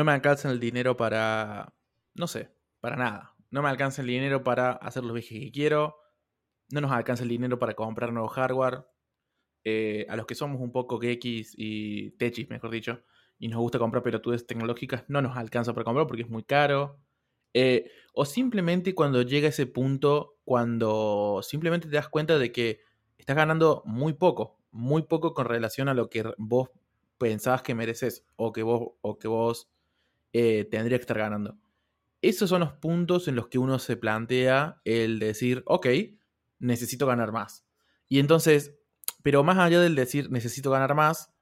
no me alcanza el dinero para, no sé, para nada. No me alcanza el dinero para hacer los viajes que quiero. No nos alcanza el dinero para comprar nuevo hardware. Eh, a los que somos un poco geeks y techis, mejor dicho, y nos gusta comprar pelotudes tecnológicas, no nos alcanza para comprar porque es muy caro. Eh, o simplemente cuando llega ese punto, cuando simplemente te das cuenta de que estás ganando muy poco, muy poco con relación a lo que vos pensabas que mereces o que vos, o que vos eh, tendrías que estar ganando. Esos son los puntos en los que uno se plantea el decir, ok, necesito ganar más. Y entonces, pero más allá del decir necesito ganar más,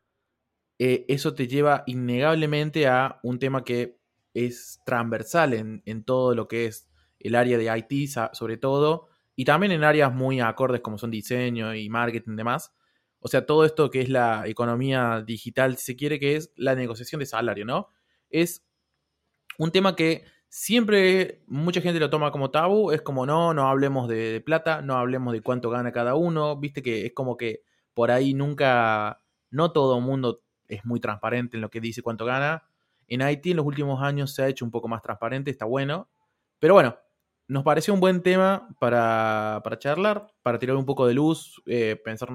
eh, eso te lleva innegablemente a un tema que es transversal en, en, todo lo que es el área de IT, sobre todo, y también en áreas muy acordes como son diseño y marketing y demás. O sea, todo esto que es la economía digital, si se quiere, que es la negociación de salario, ¿no? Es un tema que siempre mucha gente lo toma como tabú, es como no, no hablemos de, plata, no hablemos de cuánto gana cada uno, viste que es como que por ahí nunca, no todo el mundo es muy transparente en lo que dice cuánto gana. En Haití en los últimos años se ha hecho un poco más transparente, está bueno. Pero bueno, nos pareció un buen tema para, charlar, para tirar un poco de luz, eh, pensar,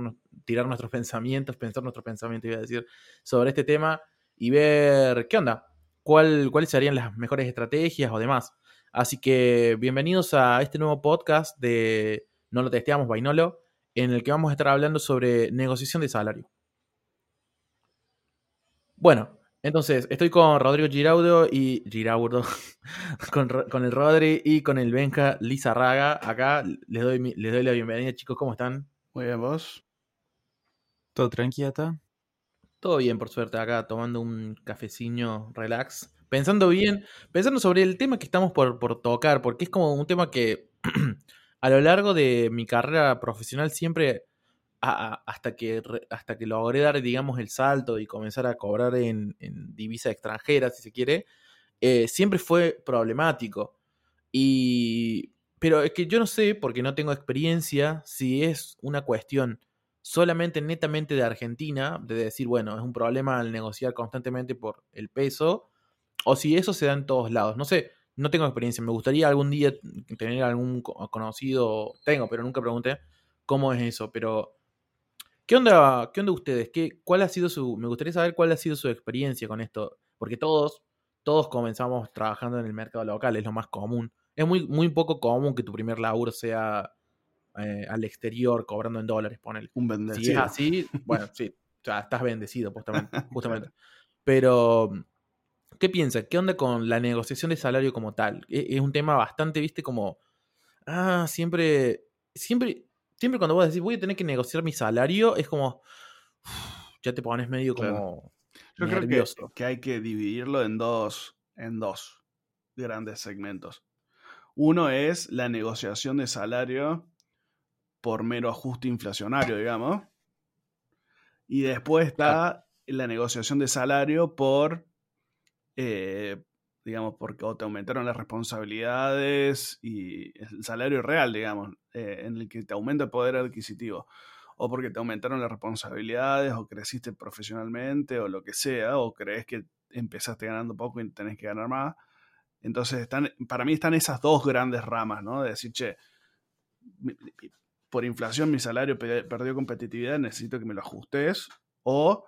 tirar nuestros pensamientos, pensar nuestros pensamientos, iba a decir, sobre este tema y ver qué onda, cuál, cuáles serían las mejores estrategias o demás. Así que bienvenidos a este nuevo podcast de No lo testeamos, Vainolo, en el que vamos a estar hablando sobre negociación de salario. Bueno, entonces estoy con Rodrigo Giraudo y Giraudo, con, el Rodri y con el Benja Lizarraga. Acá les doy, les doy la bienvenida, chicos, ¿cómo están? Muy bien, vos. ¿Todo tranquila? Todo bien, por suerte, acá tomando un cafecillo relax. Pensando bien, pensando sobre el tema que estamos por, tocar, porque es como un tema que a lo largo de mi carrera profesional siempre, hasta, que, hasta que logré dar, digamos, el salto y comenzar a cobrar en, divisa extranjera, si se quiere, eh, siempre fue problemático. Y, pero es que yo no sé, porque no tengo experiencia, si es una cuestión solamente netamente de Argentina, de decir, bueno, es un problema al negociar constantemente por el peso, o si eso se da en todos lados. No sé, no tengo experiencia. Me gustaría algún día tener algún conocido, tengo, pero nunca pregunté cómo es eso. Pero, ¿qué onda, qué onda ustedes? ¿Qué, ¿Cuál ha sido su, me gustaría saber cuál ha sido su experiencia con esto? Porque todos, todos comenzamos trabajando en el mercado local, es lo más común. Es muy, muy poco común que tu primer laburo sea eh, al exterior cobrando en dólares, ponele. Un bendecido. Si es así, bueno, sí, o sea, estás bendecido, justamente. justamente. Pero, ¿qué piensas? ¿Qué onda con la negociación de salario como tal? E, es, un tema bastante, viste, como, ah, siempre, siempre, siempre cuando vos decís, voy a tener que negociar mi salario, es como, ya te pones medio como... Yo creo que, que hay que dividirlo en dos, en dos grandes segmentos. Uno es la negociación de salario por mero ajuste inflacionario, digamos. Y después está la negociación de salario por, eh, digamos, porque te aumentaron las responsabilidades y el salario real, digamos, eh, en el que te aumenta el poder adquisitivo. O porque te aumentaron las responsabilidades, o creciste profesionalmente, o lo que sea, o crees que empezaste ganando poco y tenés que ganar más. Entonces, están, para mí están esas dos grandes ramas, ¿no? De decir, che, por inflación mi salario perdió competitividad, necesito que me lo ajustes. O,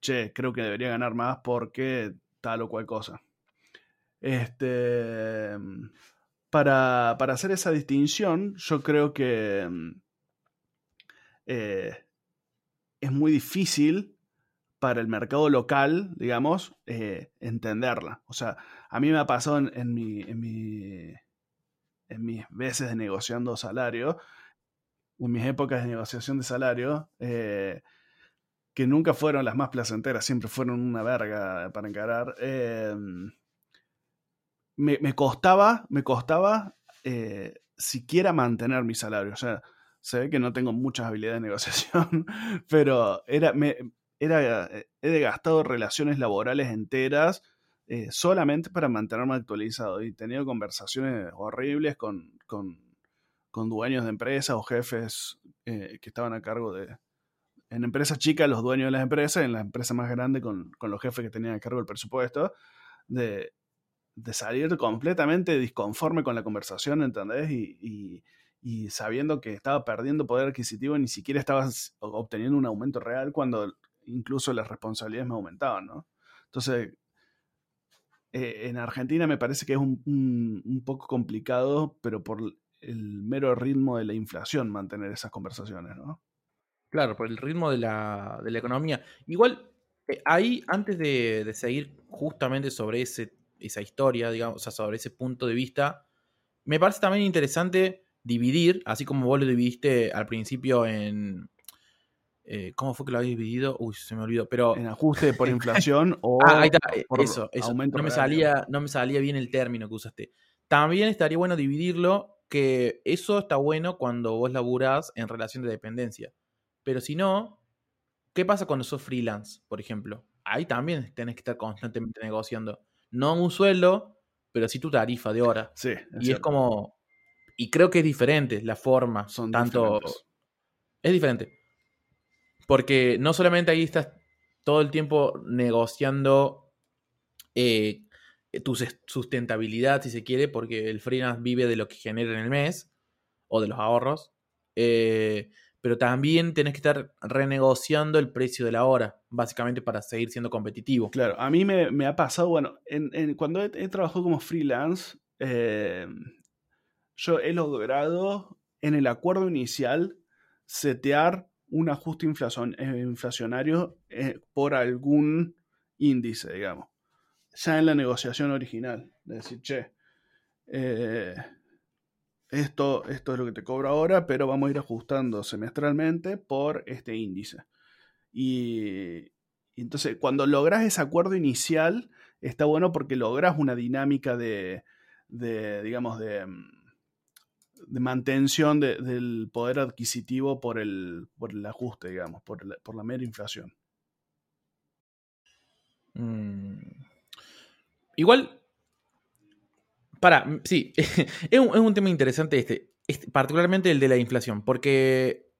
che, creo que debería ganar más porque tal o cual cosa. Este, para, hacer esa distinción, yo creo que eh, es muy difícil para el mercado local, digamos, eh, entenderla. O sea, a mí me ha pasado en, en, mi, en, mi, en mis veces de negociando salario, en mis épocas de negociación de salario, eh, que nunca fueron las más placenteras, siempre fueron una verga para encarar, eh, me, costaba, me costaba eh, siquiera mantener mi salario. O sea, se ve que no tengo muchas habilidades de negociación, pero era, me, era, he gastado relaciones laborales enteras solamente para mantenerme actualizado y he tenido conversaciones horribles con con dueños de empresas o jefes eh, que estaban a cargo de... En empresas chicas, los dueños de las empresas, en la empresa más grande con, los jefes que tenían a cargo el presupuesto, de, salir completamente disconforme con la conversación, ¿entendés? Y, y, sabiendo que estaba perdiendo poder adquisitivo, ni siquiera estabas obteniendo un aumento real cuando incluso las responsabilidades me aumentaban, ¿no? Entonces, eh, en Argentina me parece que es un, un, poco complicado, pero por el mero ritmo de la inflación mantener esas conversaciones, ¿no? Claro, por el ritmo de la, de la economía. Igual, eh, ahí, antes de, seguir justamente sobre ese, esa historia, digamos, o sea, sobre ese punto de vista, me parece también interesante dividir, así como vos lo dividiste al principio en, eh, ¿Cómo fue que lo habéis dividido? Uy, se me olvidó. Pero... En ajuste por inflación o ah, ahí está. Eh, eso, eso. No me, salía, no me salía bien el término que usaste. También estaría bueno dividirlo, que eso está bueno cuando vos laburás en relación de dependencia. Pero si no, ¿qué pasa cuando sos freelance, por ejemplo? Ahí también tenés que estar constantemente negociando. No un sueldo, pero sí tu tarifa de hora. Sí. y es como. Y creo que es diferente la forma. Son tanto. Es diferente. Porque no solamente ahí estás todo el tiempo negociando eh, tu sustentabilidad, si se quiere, porque el freelance vive de lo que genera en el mes o de los ahorros. Eh, pero también tenés que estar renegociando el precio de la hora, básicamente para seguir siendo competitivo. Claro, a mí me, ha pasado, bueno, cuando he, trabajado como freelance, eh, yo he logrado en el acuerdo inicial setear un ajuste eh, inflacionario eh, por algún índice, digamos. Ya en la negociación original. De decir, che, eh, esto, esto es lo que te cobro ahora, pero vamos a ir ajustando semestralmente por este índice. Y, entonces, cuando logras ese acuerdo inicial, está bueno porque logras una dinámica de, de digamos, de mm, de mantención del poder adquisitivo por el, por el ajuste, digamos, por, la mera inflación. Mm. Igual, para, sí, es un, tema interesante este, particularmente el de la inflación, porque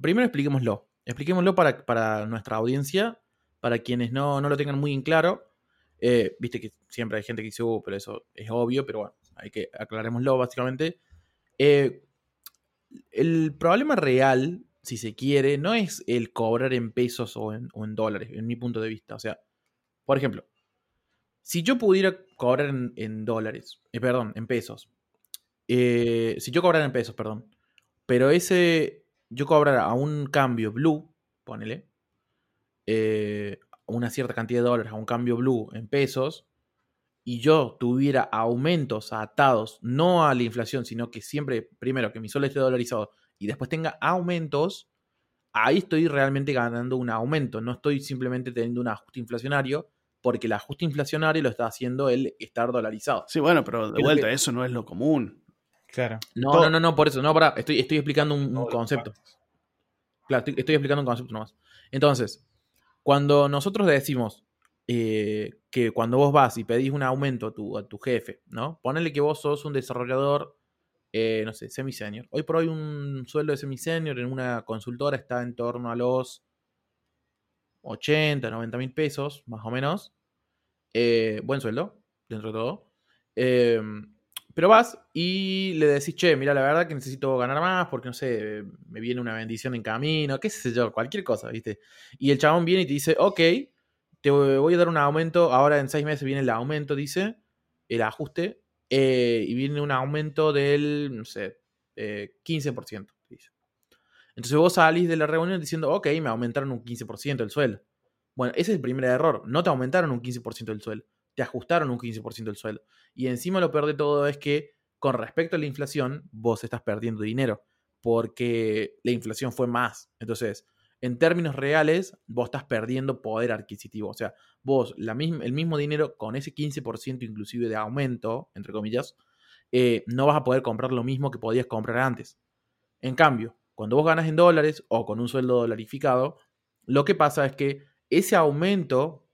primero expliquémoslo, expliquémoslo para, para, nuestra audiencia, para quienes no, lo tengan muy en claro. Eh, viste que siempre hay gente que dice, uh, pero eso es obvio, pero bueno, hay que aclarémoslo básicamente. Eh, el problema real, si se quiere, no es el cobrar en pesos o en, dólares, en mi punto de vista. O sea, por ejemplo, si yo pudiera cobrar en, dólares, eh, perdón, en pesos, eh, si yo cobrara en pesos, perdón, pero ese, yo cobrara a un cambio blue, ponele, una cierta cantidad de dólares a un cambio blue en pesos, y yo tuviera aumentos atados no a la inflación, sino que siempre, primero, que mi sueldo esté dolarizado y después tenga aumentos, ahí estoy realmente ganando un aumento. No estoy simplemente teniendo un ajuste inflacionario, porque el ajuste inflacionario lo está haciendo el estar dolarizado. Sí, bueno, pero de vuelta, eso no es lo común. Claro. No, no, no, no, por eso, no, para, estoy, estoy explicando un, concepto. Claro, estoy, estoy explicando un concepto nomás. Entonces, cuando nosotros decimos eh, que cuando vos vas y pedís un aumento a tu, a tu jefe, ¿no? Ponele que vos sos un desarrollador, eh, no sé, semi-senior. Hoy por hoy un sueldo de semi-senior en una consultora está en torno a los 80, 90 mil pesos, más o menos. Eh, buen sueldo, dentro de todo. Em, pero vas y le decís, che, mira, la verdad que necesito ganar más porque, no sé, me viene una bendición en camino, qué sé yo, cualquier cosa, ¿viste? Y el chabón viene y te dice, ok, te voy a dar un aumento, ahora en seis meses viene el aumento, dice, el ajuste, eh, y viene un aumento del, no sé, 15%, eh. Entonces vos salís de la reunión diciendo, ok, me aumentaron un 15% el sueldo. Bueno, ese es el primer error, no te aumentaron un 15% del sueldo, te ajustaron un 15% del sueldo. Y encima lo peor de todo es que con respecto a la inflación, vos estás perdiendo dinero, porque la inflación fue más. Entonces, en términos reales, vos estás perdiendo poder adquisitivo. O sea, vos el mismo dinero con ese 15% inclusive de aumento, entre comillas, eh, no vas a poder comprar lo mismo que podías comprar antes. En cambio, cuando vos ganas en dólares o con un sueldo dolarificado, lo que pasa es que ese aumento,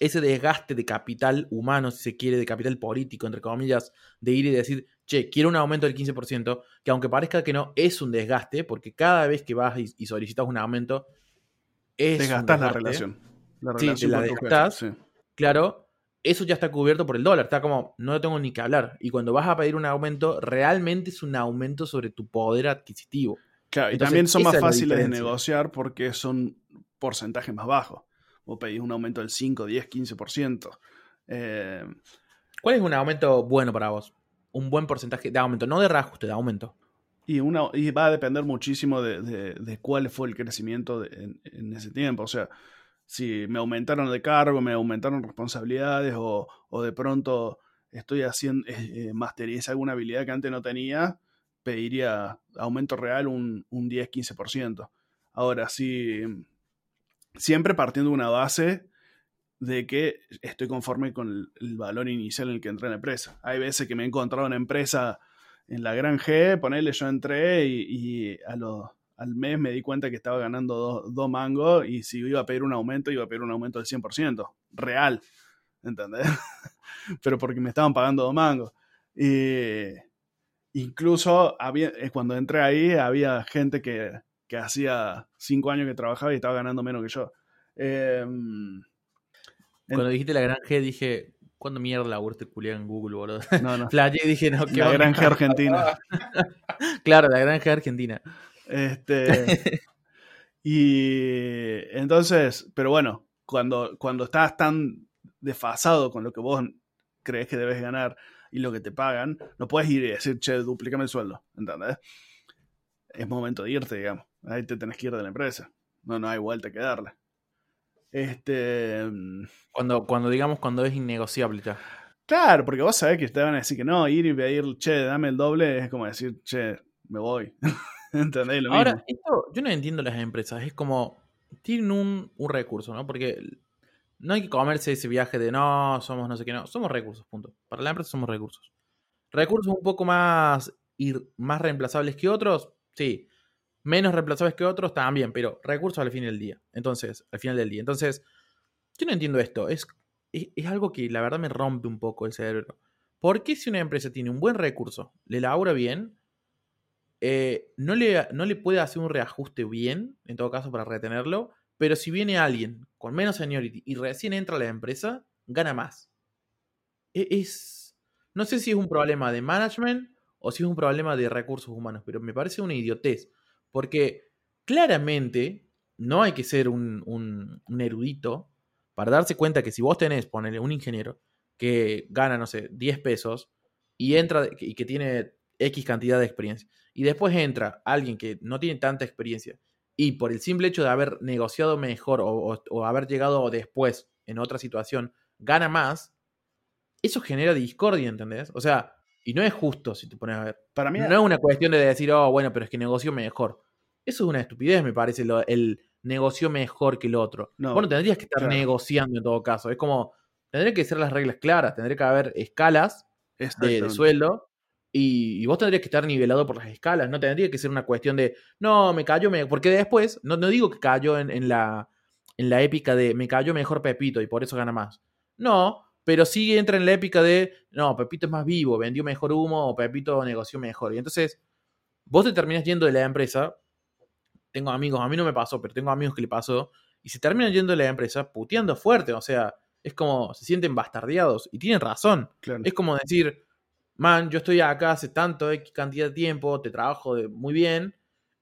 ese desgaste de capital humano, si se quiere, de capital político, entre comillas, de ir y decir, che, quiero un aumento del 15%, que aunque parezca que no, es un desgaste, porque cada vez que vas y, solicitas un aumento, es. Desgastas la relación. La relación sí, te la desgastás. Claro. eso ya está cubierto por el dólar. Está como, no tengo ni que hablar. Y cuando vas a pedir un aumento, realmente es un aumento sobre tu poder adquisitivo. Claro, y también son más fáciles de negociar porque son porcentajes más bajos. Vos pedís un aumento del 5, 10, 15%. Eh, ¿Cuál es un aumento bueno para vos? Un buen porcentaje de aumento, no de reajuste, de aumento. Y, una, y va a depender muchísimo de, cuál fue el crecimiento en, ese tiempo. O sea, si me aumentaron de cargo, me aumentaron responsabilidades o, de pronto estoy haciendo, eh, eh alguna habilidad que antes no tenía, pediría aumento real un, un 10-15%. Ahora, sí, siempre partiendo de una base de que estoy conforme con el, valor inicial en el que entré en la empresa. Hay veces que me he encontrado en empresa en la gran G, ponerle yo entré y, a al mes me di cuenta que estaba ganando dos mangos y si iba a pedir un aumento, iba a pedir un aumento del 100%, real, ¿entendés? Pero porque me estaban pagando dos mangos. Y incluso había, eh, cuando entré ahí había gente que, que hacía cinco años que trabajaba y estaba ganando menos que yo. Em, cuando dijiste la gran G dije, ¿Cuándo mierda la este culiado en Google, boludo? No, no. y dije, no, La granja argentina. claro, la granja argentina. Este. y entonces, pero bueno, cuando, cuando estás tan desfasado con lo que vos crees que debes ganar y lo que te pagan, no puedes ir y decir, che, duplícame el sueldo, ¿entendés? Es momento de irte, digamos. Ahí te tenés que ir de la empresa. No, no hay vuelta que darle. Este. Mm, cuando, cuando digamos, cuando es innegociable ya. Claro, porque vos sabés que te van a decir que no, ir y pedir, che, dame el doble, es como decir, che, me voy. ¿Entendés? Lo Ahora, esto, yo no entiendo las empresas, es como, tienen un, un, recurso, ¿no? Porque no hay que comerse ese viaje de no, somos no sé qué, no, somos recursos, punto. Para la empresa somos recursos. Recursos un poco más, ir, más reemplazables que otros, sí menos reemplazables que otros, también, pero recursos al fin del día. Entonces, al final del día. Entonces, yo no entiendo esto. Es, es, algo que la verdad me rompe un poco el cerebro. ¿Por qué si una empresa tiene un buen recurso, le labura bien, eh, no, le, no le puede hacer un reajuste bien, en todo caso, para retenerlo? Pero si viene alguien con menos seniority y recién entra a la empresa, gana más. E, es, no sé si es un problema de management o si es un problema de recursos humanos, pero me parece una idiotez. Porque claramente no hay que ser un, erudito para darse cuenta que si vos tenés, ponele un ingeniero que gana, no sé, 10 pesos y entra y que tiene X cantidad de experiencia, y después entra alguien que no tiene tanta experiencia y por el simple hecho de haber negociado mejor o, haber llegado después en otra situación, gana más, eso genera discordia, ¿entendés? O sea, y no es justo si te pones a ver. Para mí no es una cuestión de decir, oh, bueno, pero es que negocio mejor. Eso es una estupidez, me parece, el negocio mejor que el otro. bueno, tendrías que estar negociando en todo caso. Es como, tendría que ser las reglas claras, tendría que haber escalas de, sueldo y, vos tendrías que estar nivelado por las escalas. No tendría que ser una cuestión de, no, me cayó, me... porque después, no, no digo que cayó en, en, la, en la épica de, me cayó mejor Pepito y por eso gana más. No, pero sí entra en la épica de, no, Pepito es más vivo, vendió mejor humo o Pepito negoció mejor. Y entonces, vos te terminas yendo de la empresa, tengo amigos, a mí no me pasó, pero tengo amigos que le pasó, y se terminan yendo de la empresa puteando fuerte, o sea, es como, se sienten bastardeados, y tienen razón. Es como decir, man, yo estoy acá hace tanto X cantidad de tiempo, te trabajo muy bien,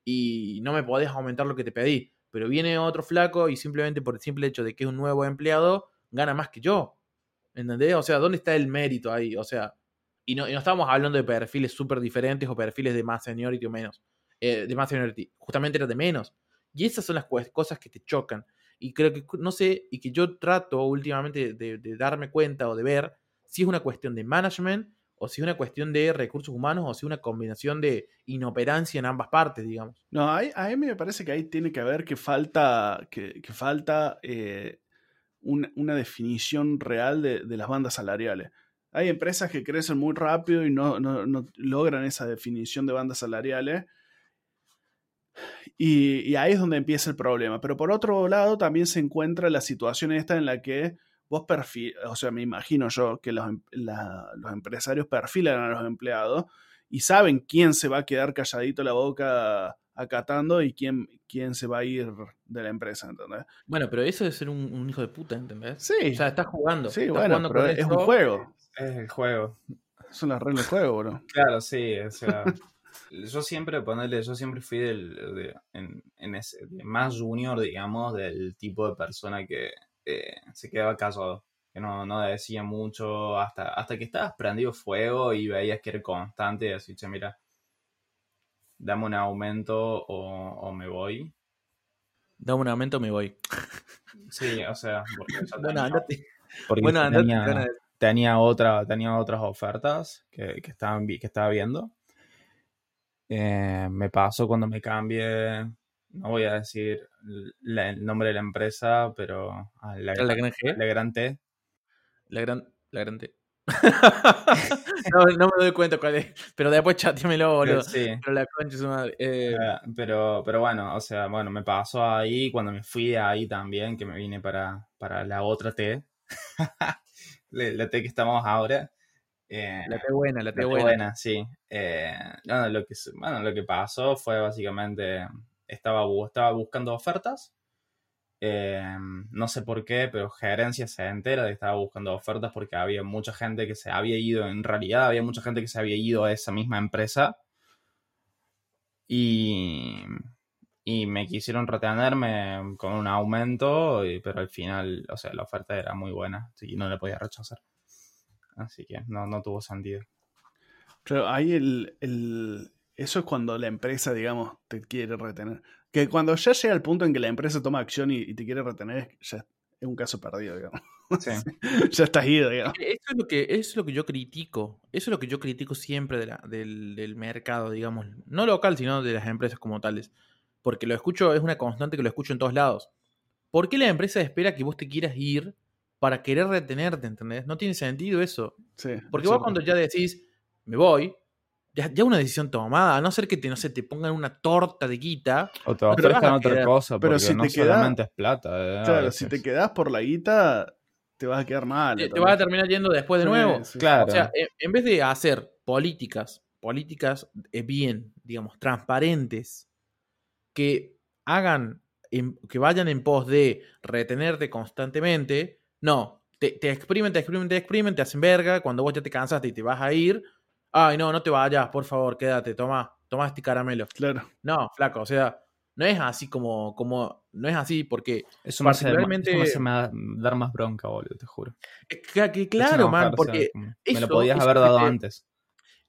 y no me podés aumentar lo que te pedí. Pero viene otro flaco y simplemente por el simple hecho de que es un nuevo empleado, gana más que yo. ¿Entendés? O sea, ¿dónde está el mérito ahí? O sea, y no, estamos hablando de perfiles súper diferentes o perfiles de más seniority o menos. Eh, de más seniority. Justamente era de menos. Y esas son las cosas que te chocan. Y creo que, no sé, y que yo trato últimamente de, darme cuenta o de ver si es una cuestión de management o si es una cuestión de recursos humanos o si es una combinación de inoperancia en ambas partes, digamos. No, a, mí me parece que ahí tiene que haber que falta, que, falta eh, una definición real de, las bandas salariales. Hay empresas que crecen muy rápido y no, logran esa definición de bandas salariales. Y, ahí es donde empieza el problema. Pero por otro lado, también se encuentra la situación esta en la que vos perfil, o sea, me imagino yo que los, em, los, empresarios perfilan a los empleados y saben quién se va a quedar calladito la boca acatando y quién, quién se va a ir de la empresa, ¿entendés? Bueno, pero eso es ser un, un hijo de puta, ¿entendés? Sí. O sea, estás jugando. Sí, estás bueno, jugando pero con es un juego. Es el juego. Son las reglas del juego, bro. Claro, sí, o sea. yo siempre, ponerle, yo siempre fui del, de, en, en ese, de más junior, digamos, del tipo de persona que eh, se quedaba callado, que no, no decía mucho, hasta, hasta que estabas prendido fuego y veías que era constante, así, che, mira, dame un aumento o, o me voy. Dame un aumento, me voy. Sí, o sea, porque Bueno, tenía- andate. porque Bueno, andate. tenía- tenía, otra, tenía otras ofertas que, que, estaban, que estaba viendo. Eh, me pasó cuando me cambié, no voy a decir la- el nombre de la empresa, pero a la, ¿A la gran G? la Gran T. La gran, la gran T. no, no me doy cuenta cuál es. Pero después chateamelo, boludo. Sí, Pero la concha su madre. Eh, eh, pero, pero bueno, o sea, bueno, me pasó ahí cuando me fui ahí también, que me vine para, para la otra T, la, T que estamos ahora. Eh, la T buena, la T La buena. buena, sí. Eh, no, lo, que, bueno, lo que pasó fue básicamente, estaba, estaba buscando ofertas. eh, no sé por qué, pero gerencia se entera de que estaba buscando ofertas porque había mucha gente que se había ido, en realidad había mucha gente que se había ido a esa misma empresa. Y, y me quisieron retenerme con un aumento, pero al final, o sea, la oferta era muy buena y no la podía rechazar. Así que no, no tuvo sentido. Pero ahí el, el- Eso es cuando la empresa, digamos, te quiere retener. Que cuando ya llega el punto en que la empresa toma acción y, y te quiere retener, ya es un caso perdido, digamos. Sí. ya estás ido, digamos. Eso es lo que, eso es lo que yo critico. Eso es lo que yo critico siempre de la- del, del mercado, digamos. No local, sino de las empresas como tales. Porque lo escucho, es una constante que lo escucho en todos lados. ¿Por qué la empresa espera que vos te quieras ir para querer retenerte, ¿entendés? No tiene sentido eso. Sí, Porque vos cuando ya decís, me voy, ya, ya una decisión tomada, a no ser que te, no sé, te pongan una torta de guita. O te ofrezcan a otra quedar. cosa, Pero si no te queda- es plata. eh, Claro, si te quedás por la guita, te vas a quedar mal. Te, te vas a terminar yendo después de Sí, nuevo. sí. Claro. O sea, en, en vez de hacer políticas, políticas bien, digamos, transparentes, que hagan, en- que vayan en pos de retenerte constantemente, no, te, te exprimen, te exprimen, te exprimen, te hacen verga, cuando vos ya te cansaste y te vas a ir, ay, no, no te vayas, por favor, quédate, toma, toma este caramelo. Claro. No, flaco, o sea, no es así como, como, no es así porque, eso me hace, particularmente- eso me hace dar más bronca, boludo, te juro. que- que Es claro, man, o sea, porque como, me eso- lo podías eso haber dado que- antes.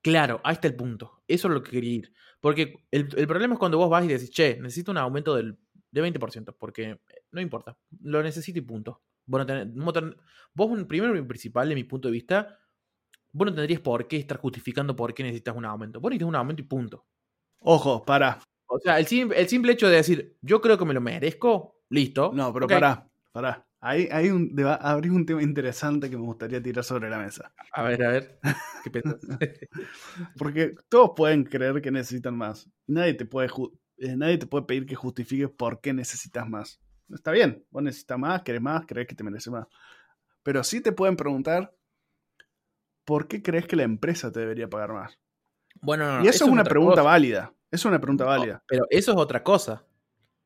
Claro, ahí está el punto. Eso es lo que quería ir. Porque el, el problema es cuando vos vas y decís, che, necesito un aumento del, de 20%, porque eh, no importa, lo necesito y punto. Vos, no tenés- vos ten- vos, primero y principal, de mi punto de vista, vos no tendrías por qué estar justificando por qué necesitas un aumento. Vos necesitas un aumento y punto. Ojo, para. O sea, el, sim- el simple hecho de decir, yo creo que me lo merezco, listo. No, pero ok. pará, pará. Ahí hay un, un tema interesante que me gustaría tirar sobre la mesa. A ver, a ver. ¿Qué pensás? Porque todos pueden creer que necesitan más. Nadie te puede, eh, nadie te puede pedir que justifiques por qué necesitas más. Está bien, vos necesitas más, querés más, crees que te mereces más. Pero sí te pueden preguntar por qué crees que la empresa te debería pagar más. bueno, no, no, y eso, es una pregunta cosa. válida. Es una pregunta No, válida. pero eso es otra cosa.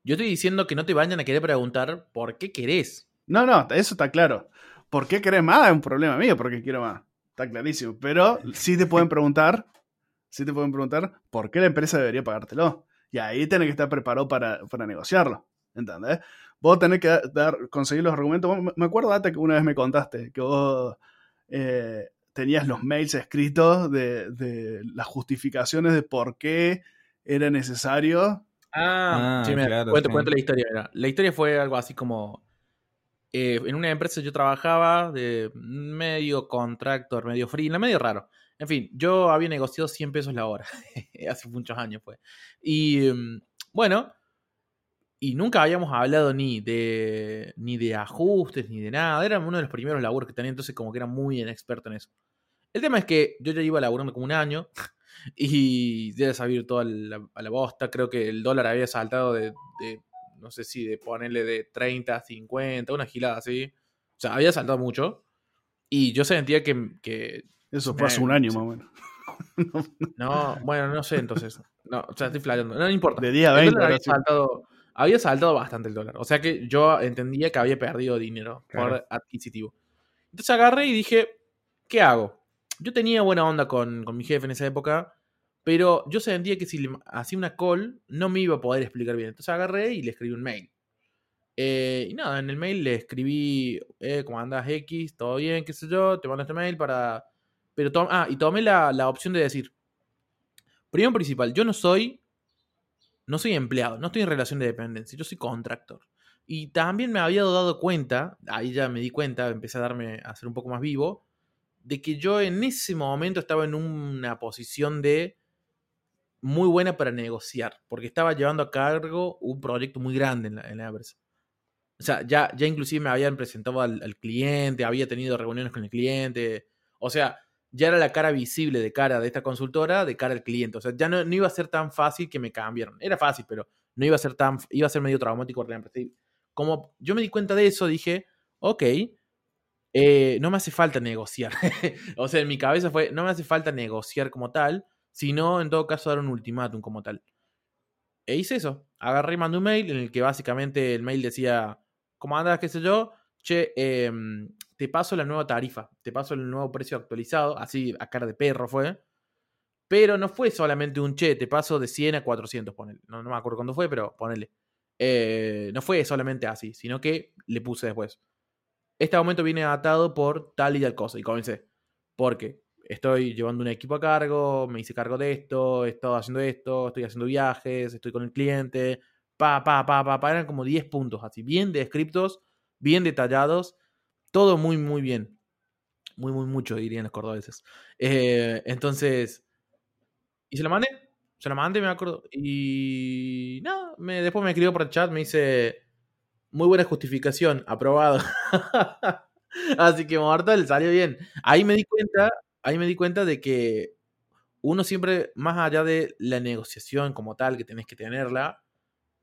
Yo estoy diciendo que no te vayan a querer preguntar por qué querés. No, no, eso está claro. ¿Por qué querés más? Es un problema mío porque quiero más. Está clarísimo. Pero sí te pueden preguntar, sí te pueden preguntar por qué la empresa debería pagártelo. Y ahí tenés que estar preparado para, para negociarlo. ¿Entendés? Vos tenés que dar, conseguir los argumentos. Me acuerdo, Date, que una vez me contaste que vos eh, tenías los mails escritos de, de las justificaciones de por qué era necesario. Ah, Ah, sí, mira, claro, cuento, sí. cuento la historia. mira. La historia fue algo así como. eh, en una empresa yo trabajaba de medio contractor, medio freelance, medio raro. En fin, yo había negociado 100 pesos la hora. Hace muchos años fue. Y mm, bueno, y nunca habíamos hablado ni de, ni de ajustes, ni de nada. Era uno de los primeros laburos que tenía, entonces como que era muy inexperto en eso. El tema es que yo ya iba laburando como un año y ya sabía todo a la, a la bosta. Creo que el dólar había saltado de, de, no sé si de ponerle de 30 a 50, una gilada así. O sea, había saltado mucho. Y yo sentía que, que Eso fue hace un año más o menos. No, bueno, no sé entonces. No, o sea, estoy flayando. No, no importa. De 10 a El 20. dólar había ahora sí. saltado, había saltado bastante el dólar. O sea que yo entendía que había perdido dinero Claro. por adquisitivo. Entonces agarré y dije, ¿qué hago? Yo tenía buena onda con, con mi jefe en esa época, pero yo sentía que si le hacía una call no me iba a poder explicar bien. Entonces agarré y le escribí un mail. Eh, y nada, en el mail le escribí, eh, ¿cómo andas X? ¿Todo bien? ¿Qué sé yo? Te mando este mail para... Pero ah, y tomé la, la opción de decir, primero principal, yo no soy, no soy empleado, no estoy en relación de dependencia, yo soy contractor. Y también me había dado cuenta, ahí ya me di cuenta, empecé a darme a ser un poco más vivo, de que yo en ese momento estaba en una posición de muy buena para negociar, porque estaba llevando a cargo un proyecto muy grande en la, en Everest. O sea, ya, ya inclusive me habían presentado al, al cliente, había tenido reuniones con el cliente, o sea, ya era la cara visible de cara de esta consultora, de cara al cliente. O sea, ya no, no iba a ser tan fácil que me cambiaran. Era fácil, pero no iba a ser tan, iba a ser medio traumático. Como yo me di cuenta de eso, dije, ok, eh, no me hace falta negociar. o sea, en mi cabeza fue, no me hace falta negociar como tal, sino en todo caso dar un ultimátum como tal. E hice eso. Agarré y mandé un mail en el que básicamente el mail decía, ¿cómo andas? ¿Qué sé yo? Che, em, te paso la nueva tarifa, te paso el nuevo precio actualizado, así a cara de perro fue. Pero no fue solamente un che, te paso de 100 a 400, ponele. No, me acuerdo cuándo fue, pero ponele. Eh, no fue solamente así, sino que le puse después. Este aumento viene atado por tal y tal cosa. Y comencé. Porque estoy llevando un equipo a cargo, me hice cargo de esto, he estado haciendo esto, estoy haciendo viajes, estoy con el cliente. Pa, pa, pa, pa, pa. Eran como 10 puntos así. Bien descriptos, bien detallados. Todo muy, muy bien. Muy, muy mucho, dirían los cordobeses. Eh, entonces. Y se lo mandé. Se lo mandé, me acuerdo. Y. Me, después me escribió por el chat, me dice. Muy buena justificación, aprobado. Así que mortal, salió bien. Ahí me di cuenta, ahí me di cuenta de que uno siempre, más allá de la negociación como tal, que tenés que tenerla,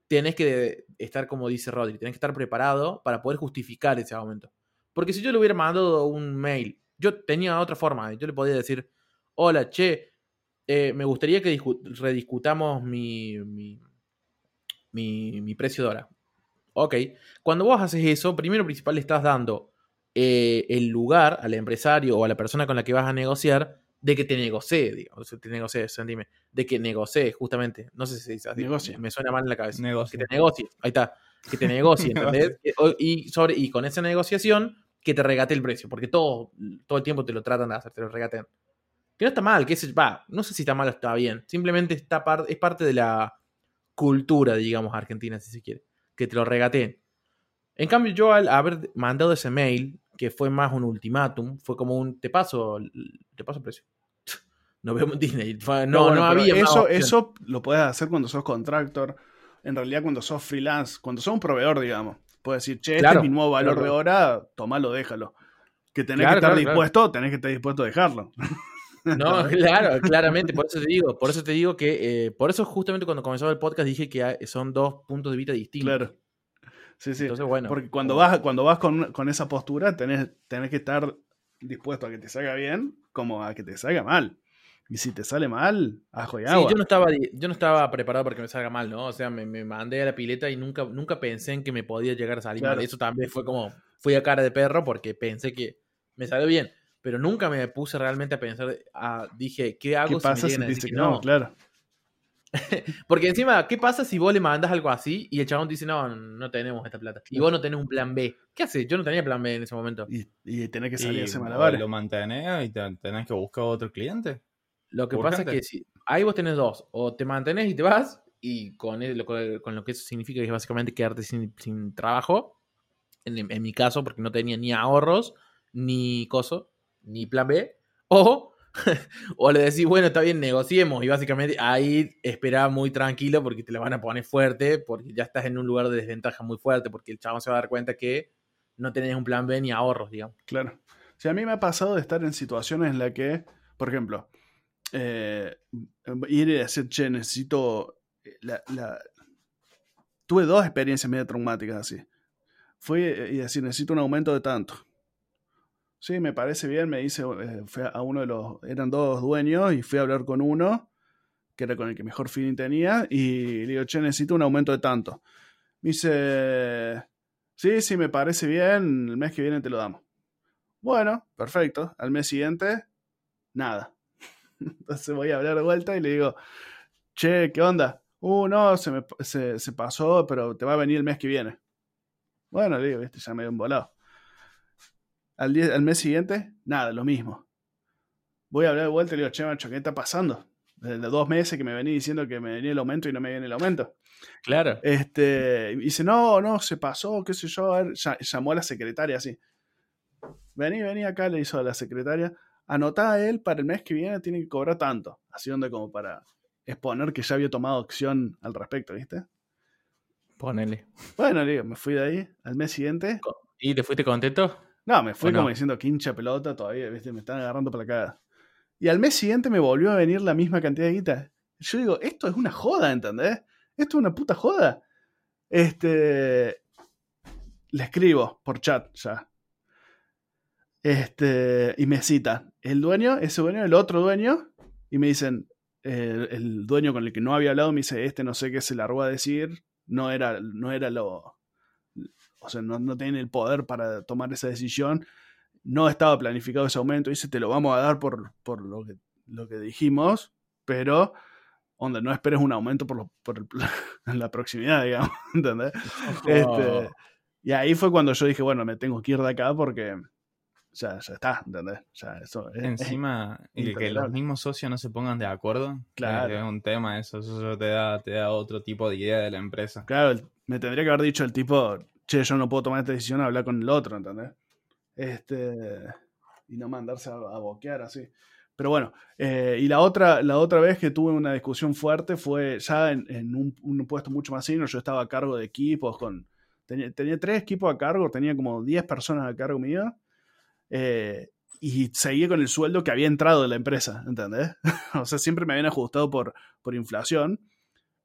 tenés que estar, como dice Rodri, tenés que estar preparado para poder justificar ese aumento. Porque si yo le hubiera mandado un mail, yo tenía otra forma, yo le podía decir, hola, che, eh, me gustaría que discu- rediscutamos mi, mi, mi, mi precio de hora. Ok, cuando vos haces eso, primero principal le estás dando eh, el lugar al empresario o a la persona con la que vas a negociar de que te negocie, digo, te negocie, sentime, de que negocie, justamente, no sé si se dice así, Negocie. me suena mal en la cabeza, Negocie. que te negocie, ahí está, que te negocie, ¿entendés? Y, sobre, y con esa negociación, que te regate el precio, porque todo, todo el tiempo te lo tratan de hacer, te lo regatean. Que no está mal, que es, va, no sé si está mal o está bien, simplemente está par- es parte de la cultura, digamos, argentina, si se quiere, que te lo regateen. En cambio, yo al haber mandado ese mail, que fue más un ultimátum, fue como un te paso, te paso el precio. Nos vemos Disney. No, no, bueno, había Eso, eso lo puedes hacer cuando sos contractor. En realidad, cuando sos freelance, cuando sos un proveedor, digamos. Puedes decir, che, este es mi nuevo valor claro. de hora, tomalo, déjalo. Que tenés Claro, que estar dispuesto, tenés que estar dispuesto a dejarlo. No, claro, claramente, por eso te digo, por eso te digo que, eh, por eso justamente cuando comenzaba el podcast dije que son dos puntos de vista distintos. Claro. Sí, sí. Entonces, bueno. Porque cuando como- vas, cuando vas con, con esa postura, tenés, tenés que estar dispuesto a que te salga bien como a que te salga mal. Y si te sale mal, ajo y Sí, agua. yo no estaba, yo no estaba preparado para que me salga mal, ¿no? O sea, me, me mandé a la pileta y nunca, nunca pensé en que me podía llegar a salir Claro. mal. Eso también fue como, fui a cara de perro porque pensé que me salió bien. Pero nunca me puse realmente a pensar, a- dije, ¿qué hago ¿Qué si pasa me si a decir que no? no? Claro. Porque encima, ¿qué pasa si vos le mandas algo así y el chabón te dice, no, no tenemos esta plata? Y vos no tenés un plan B. ¿Qué haces? Yo no tenía plan B en ese momento. Y, y tenés que salir Y a ese o malabares. lo mantenés y te- tenés que buscar otro cliente. Lo que pasa es que si, ahí vos tenés dos. O te mantenés y te vas, y con, el- con, con lo que eso significa que es básicamente quedarte sin, sin trabajo. En, en mi caso, porque no tenía ni ahorros, ni coso, ni plan B. O, o le decís, bueno, está bien, negociemos. Y básicamente ahí esperá muy tranquilo porque te la van a poner fuerte, porque ya estás en un lugar de desventaja muy fuerte, porque el chabón se va a dar cuenta que no tenés un plan B ni ahorros, digamos. Claro. Si a mí me ha pasado de estar en situaciones en las que, por ejemplo, eh, ir y decir, che, necesito. eh, La, Tuve dos experiencias medio traumáticas así. Eh, y decir, necesito un aumento de tanto. Sí, me parece bien, me dice, eh, a uno de los, eran dos dueños y fui a hablar con uno, que era con el que mejor feeling tenía, y le digo, che, necesito un aumento de tanto. Me dice, sí, sí, me parece bien, el mes que viene te lo damos. Bueno, perfecto. Al mes siguiente, nada. Entonces voy a hablar de vuelta y le digo, che, ¿qué onda? Uh, no, se, me, se, se pasó, pero te va a venir el mes que viene. Bueno, le digo, viste, ya me dio un volado. Al, día, al mes siguiente, nada, lo mismo. Voy a hablar de vuelta y le digo, che, macho, ¿qué está pasando? Desde dos meses que me venía diciendo que me venía el aumento y no me viene el aumento. Claro. Este, dice, no, no, se pasó, qué sé yo. A ver, llamó a la secretaria así. Vení, vení acá, le hizo a la secretaria. Anotá a él para el mes que viene, tiene que cobrar tanto. Así donde como para exponer que ya había tomado acción al respecto, ¿viste? Ponele. Bueno, le digo, me fui de ahí al mes siguiente. ¿Y te fuiste contento? No, me fui ¿O no? como diciendo que hincha pelota todavía, ¿viste? Me están agarrando para la cara. Y al mes siguiente me volvió a venir la misma cantidad de guita. Yo digo, esto es una joda, ¿entendés? Esto es una puta joda. Este. Le escribo por chat ya. Este. Y me cita. El dueño, ese dueño, el otro dueño. Y me dicen. El, el dueño con el que no había hablado me dice, este no sé qué se largó a decir. No era, no era lo. O sea, no, no tiene el poder para tomar esa decisión. No estaba planificado ese aumento. Dice, te lo vamos a dar por, por lo, que, lo que dijimos. Pero onda, no esperes un aumento por, lo- por el- la proximidad, digamos, ¿entendés? Este, y ahí fue cuando yo dije, bueno, me tengo que ir de acá porque ya, ya está, ¿entendés? Ya eso es- Encima, y que, los mismos socios no se pongan de acuerdo. Claro. Es un tema eso. Eso te da, te da otro tipo de idea de la empresa. Claro, me tendría que haber dicho el tipo, che, yo no puedo tomar esta decisión, hablar con el otro, ¿entendés? Este, y no mandarse a, boquear así. Pero bueno, eh, y la otra, la otra vez que tuve una discusión fuerte fue ya en, un, puesto mucho más senior, yo estaba a cargo de equipos, con tenía, tenía tres equipos a cargo, tenía como 10 personas a cargo mío, eh, y seguía con el sueldo que había entrado de la empresa, ¿entendés? o sea, siempre me habían ajustado por, por inflación,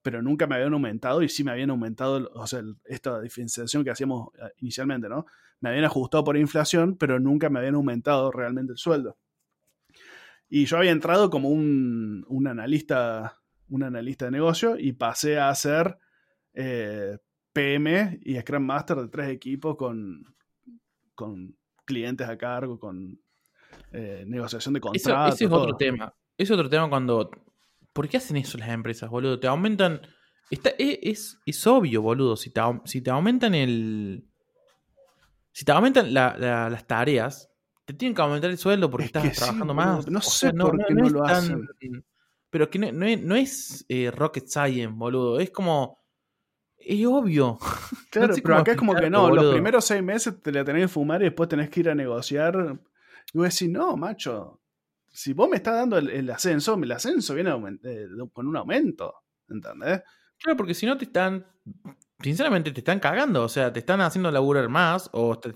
pero nunca me habían aumentado y sí me habían aumentado, o sea, esta diferenciación que hacíamos eh, inicialmente, ¿no? Me habían ajustado por inflación, pero nunca me habían aumentado realmente el sueldo. Y yo había entrado como un, un analista, un analista de negocio y pasé a ser eh, PM y Scrum Master de tres equipos con, con clientes a cargo, con eh, negociación de Eso, contratos. ese es todo. otro tema. Es otro tema cuando. ¿Por qué hacen eso las empresas, boludo? Te aumentan. Está, e- es, es obvio, boludo. Si te, si te aumentan el. Si te aumentan la- la- las tareas, te tienen que aumentar el sueldo porque Es estás sí, trabajando más. No O sé sea, por qué no lo tan- hacen. Pero que no, no es, no es, eh, rocket science, boludo. Es como. Es obvio. Claro, sé pero acá es como que no, los primeros seis meses te la tenés que fumar y después tenés que ir a negociar. Y vos decís, no, macho, si vos me estás dando el, el ascenso, el ascenso viene eh, con un aumento, ¿entendés? Claro, porque si no te están. Sinceramente te están cagando. O sea, te están haciendo laburar más. O te-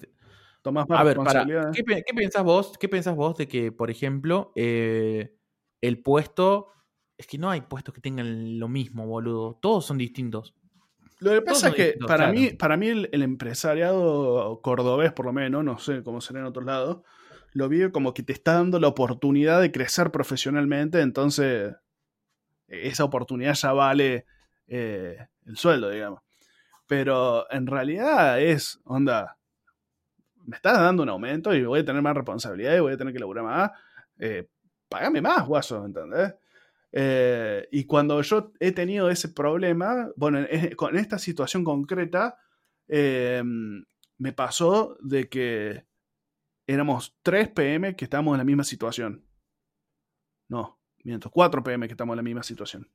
Tomás más A ver, para. ¿qué, qué pensás vos? ¿Qué pensás vos de que, por ejemplo, eh, el puesto. Es que no hay puestos que tengan lo mismo, boludo. Todos son distintos. Lo que pasa es que para, claro. mí, para mí el, el empresariado cordobés, por lo menos, no sé cómo será en otros lados, lo vive como que te está dando la oportunidad de crecer profesionalmente, entonces esa oportunidad ya vale eh, el sueldo, digamos. Pero en realidad es, onda, me estás dando un aumento y voy a tener más responsabilidad y voy a tener que laburar más. eh, pagame más, guaso, ¿entendés? Eh, y cuando yo he tenido ese problema, bueno, en, con esta situación concreta, me pasó de que éramos 3 PM que estábamos en la misma situación. No, miento, 4 PM que estamos en la misma situación.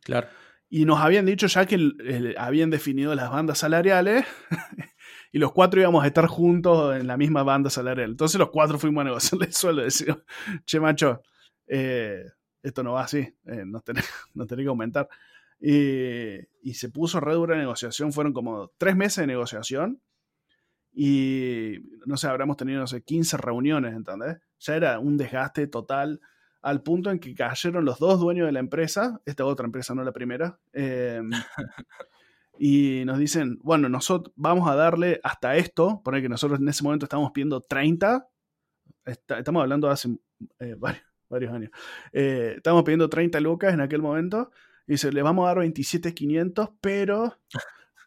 Claro. Y nos habían dicho ya que el- el- habían definido las bandas salariales y los cuatro íbamos a estar juntos en la misma banda salarial. Entonces los cuatro fuimos a negociar el sueldo y decimos, che macho, eh, esto no va así, eh, nos, tenés, nos tenés que aumentar. Y, y se puso re dura negociación, fueron como tres meses de negociación y no sé, habremos tenido, no sé, 15 reuniones, ¿entendés? Ya era un desgaste total al punto en que cayeron los dos dueños de la empresa, esta otra empresa, no la primera, eh, y nos dicen, bueno, nosotros vamos a darle hasta esto, poner que nosotros en ese momento estábamos pidiendo 30, está- estamos hablando de hace eh, varios, varios años, eh, estábamos pidiendo 30 lucas en aquel momento, y dice, le vamos a dar 27.500, pero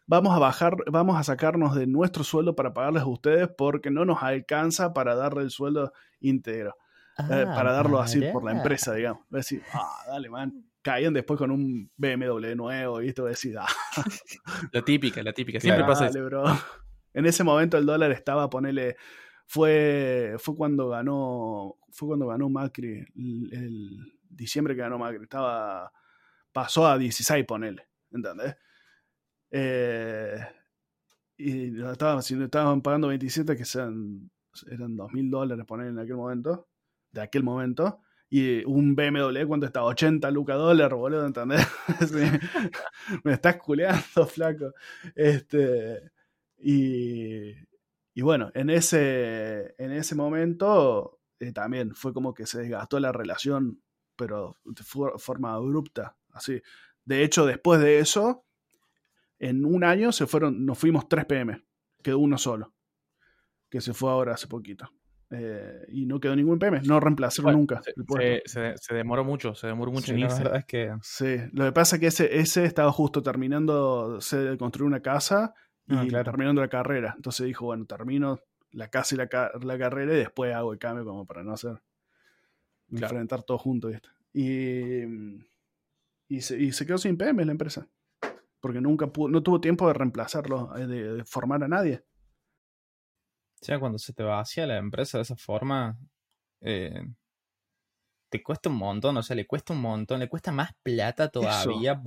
vamos a bajar, vamos a sacarnos de nuestro sueldo para pagarles a ustedes porque no nos alcanza para darle el sueldo íntegro, eh, Ah, para darlo así por la empresa, digamos. Voy a decir, ah, dale, man. Caían después con un BMW nuevo y esto voy a decir, ah, La típica, la típica. Siempre Claro. pasa eso. Dale, bro. En ese momento el dólar estaba, ponele, fue, fue cuando ganó, fue cuando ganó Macri, el, el diciembre que ganó Macri, estaba, pasó a 16, ponele, ¿entendés? Eh, y estaban, si estaban pagando 27, que sean, eran 2 mil dólares, ponele en aquel momento, de aquel momento. Y un BMW, ¿cuánto está? 80 lucas dólar, boludo, ¿entendés? Me estás culeando, flaco. Este, y, y bueno, en ese, en ese momento eh, también fue como que se desgastó la relación, pero de forma abrupta, así. De hecho, después de eso, en un año se fueron, nos fuimos 3 PM, quedó uno solo, que se fue ahora hace poquito. Eh, y no quedó ningún PM, no reemplazaron Bueno, nunca Se, el puesto. se- se- demoró mucho, se demoró mucho Sí, en la verdad es que. Sí, lo que pasa es que ese, ese estaba justo terminando de construir una casa y Ah, claro. terminando la carrera. Entonces dijo, bueno, termino la casa y la, ca- la carrera y después hago el cambio como para no hacer Claro. enfrentar todo junto. ¿viste? Y, y, se, y se quedó sin PM la empresa. Porque nunca pudo, no tuvo tiempo de reemplazarlo, eh, de, de formar a nadie. O sea, cuando se te vacía la empresa de esa forma, eh, te cuesta un montón, o sea, le cuesta un montón, le cuesta más plata todavía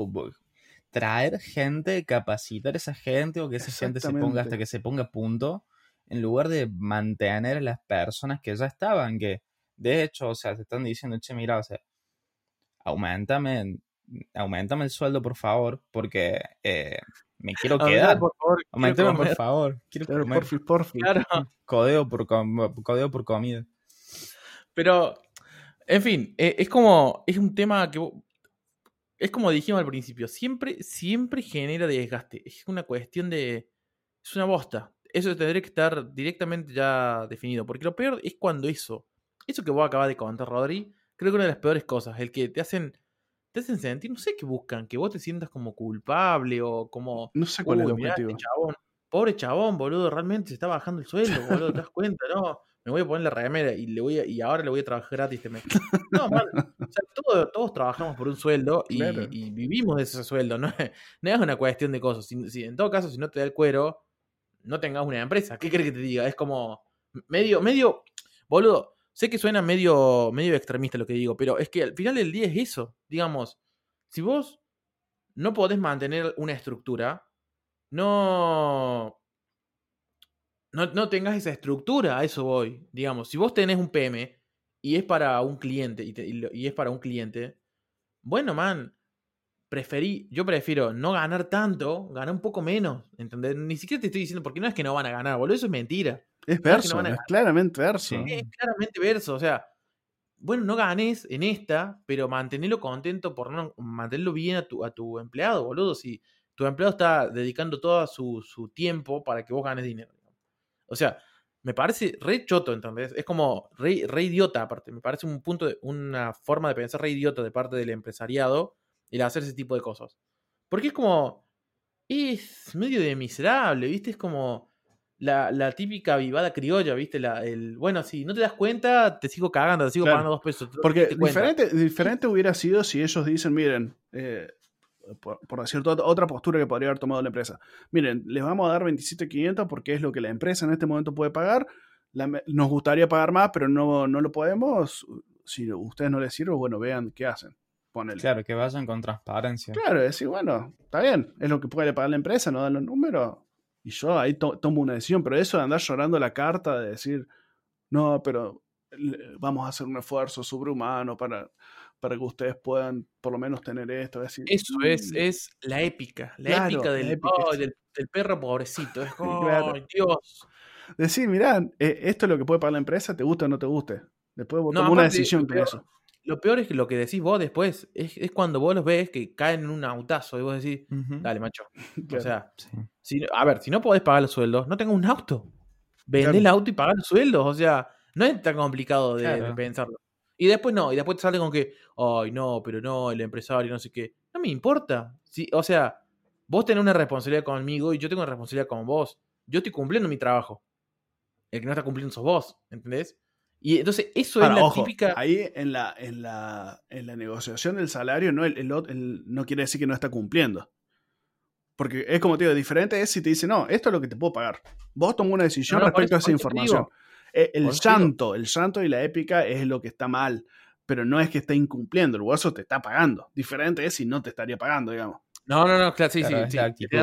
traer gente, capacitar a esa gente o que esa gente se ponga hasta que se ponga a punto, en lugar de mantener a las personas que ya estaban, que de hecho, o sea, te están diciendo, che, mira, o sea, aumentame, aumentame el sueldo, por favor, porque eh, me quiero quedar. por favor, quiero Aumentame, por favor. Quiero comer. porfi, porfi. Claro. Codeo por, codeo por comida. Pero, en fin, eh, es como, es un tema que, es como dijimos al principio, siempre, siempre genera desgaste. Es una cuestión de, es una bosta. Eso tendría que estar directamente ya definido. Porque lo peor es cuando eso, eso que vos acabas de contar, Rodri, creo que una de las peores cosas, el que te hacen, te hacen sentir, no sé qué buscan, que vos te sientas como culpable o como, No sé cuál es el mirá, objetivo. este chabón. Pobre chabón, boludo, realmente se está bajando el sueldo, boludo, ¿te das cuenta? No, me voy a poner la remera y le voy a- y ahora le voy a trabajar gratis este mes. No, man, o sea, todo- todos trabajamos por un sueldo y, Claro. y vivimos de ese sueldo, ¿no? es- no es una cuestión de cosas. Si, si- en todo caso, si no te da el cuero, no tengas una empresa. ¿Qué crees que te diga? Es como medio, medio, boludo, sé que suena medio, medio extremista lo que digo, pero es que al final del día es eso. Digamos, si vos no podés mantener una estructura, no, no, no tengas esa estructura, a eso voy. Digamos, si vos tenés un PM y es para un cliente, y, es para un cliente, bueno, man, preferí, yo prefiero no ganar tanto, ganar un poco menos, ¿entendés? Ni siquiera te estoy diciendo, porque no es que no van a ganar, boludo, eso es mentira. Es no verso, es claramente verso. Sí. Es claramente verso, o sea, bueno, no ganes en esta, pero mantenerlo contento por no mantenerlo bien a tu, a tu empleado, boludo. Si tu empleado está dedicando todo su, su tiempo para que vos ganes dinero. O sea, me parece re choto, ¿entendés? Es como re, re idiota, aparte. Me parece un punto, de- una forma de pensar re idiota de parte del empresariado el hacer ese tipo de cosas. Porque es como. Es medio de miserable, ¿viste? Es como la, la típica vivada criolla, ¿viste? La, el, bueno, si no te das cuenta, te sigo cagando, te sigo Claro. pagando dos pesos. Porque diferente, diferente hubiera sido si ellos dicen, miren, eh, por, por decir otra- otra postura que podría haber tomado la empresa. Miren, les vamos a dar 27.500 porque es lo que la empresa en este momento puede pagar. La nos gustaría pagar más, pero no, no lo podemos. Si a ustedes no les sirve, bueno, vean qué hacen. Ponele. Claro, que vayan con transparencia. Claro, decir, bueno, está bien, es lo que puede pagar la empresa, no dan los números. Y yo ahí to- tomo una decisión, pero eso de andar llorando la carta, de decir, no, pero vamos a hacer un esfuerzo sobrehumano para, para que ustedes puedan por lo menos tener esto. Decir, Eso es, "Mm, es la épica, la Claro, épica, la del, épica, ay, sí. del, del perro pobrecito. Es como, claro. "Ay, Dios. Decir, mirá, eh, esto es lo que puede pagar la empresa, te guste o no te guste. Después vos No, tomás una decisión con eso. Lo peor es que lo que decís vos después es, es cuando vos los ves que caen en un autazo y vos decís, dale, macho. Claro. O sea, Sí. si, a ver, si no podés pagar los sueldos, no tengas un auto. Vende Claro. el auto y paga los sueldos. O sea, No es tan complicado de, pensarlo. Y después no, y después te sale con que, ay, no, pero no, el empresario, no sé qué. No me importa. Sí, o sea, vos tenés una responsabilidad conmigo y yo tengo una responsabilidad con vos. Yo estoy cumpliendo mi trabajo. El que no está cumpliendo sos vos, ¿entendés? Y entonces eso Ahora, es la ojo, típica. ahí en la, en, la, en la negociación del salario no, el, el no quiere decir que no está cumpliendo. Porque es como te digo, diferente es si te dice, no, esto es lo que te puedo pagar. Vos tomás una decisión No, no, por respecto eso- a esa información. Eh, el llanto, el llanto y la épica es lo que está mal. Pero no es que esté incumpliendo, el hueso te está pagando. Diferente es si no te estaría pagando, digamos. No, no, no, claro, sí, Claro, sí, sí. actitud,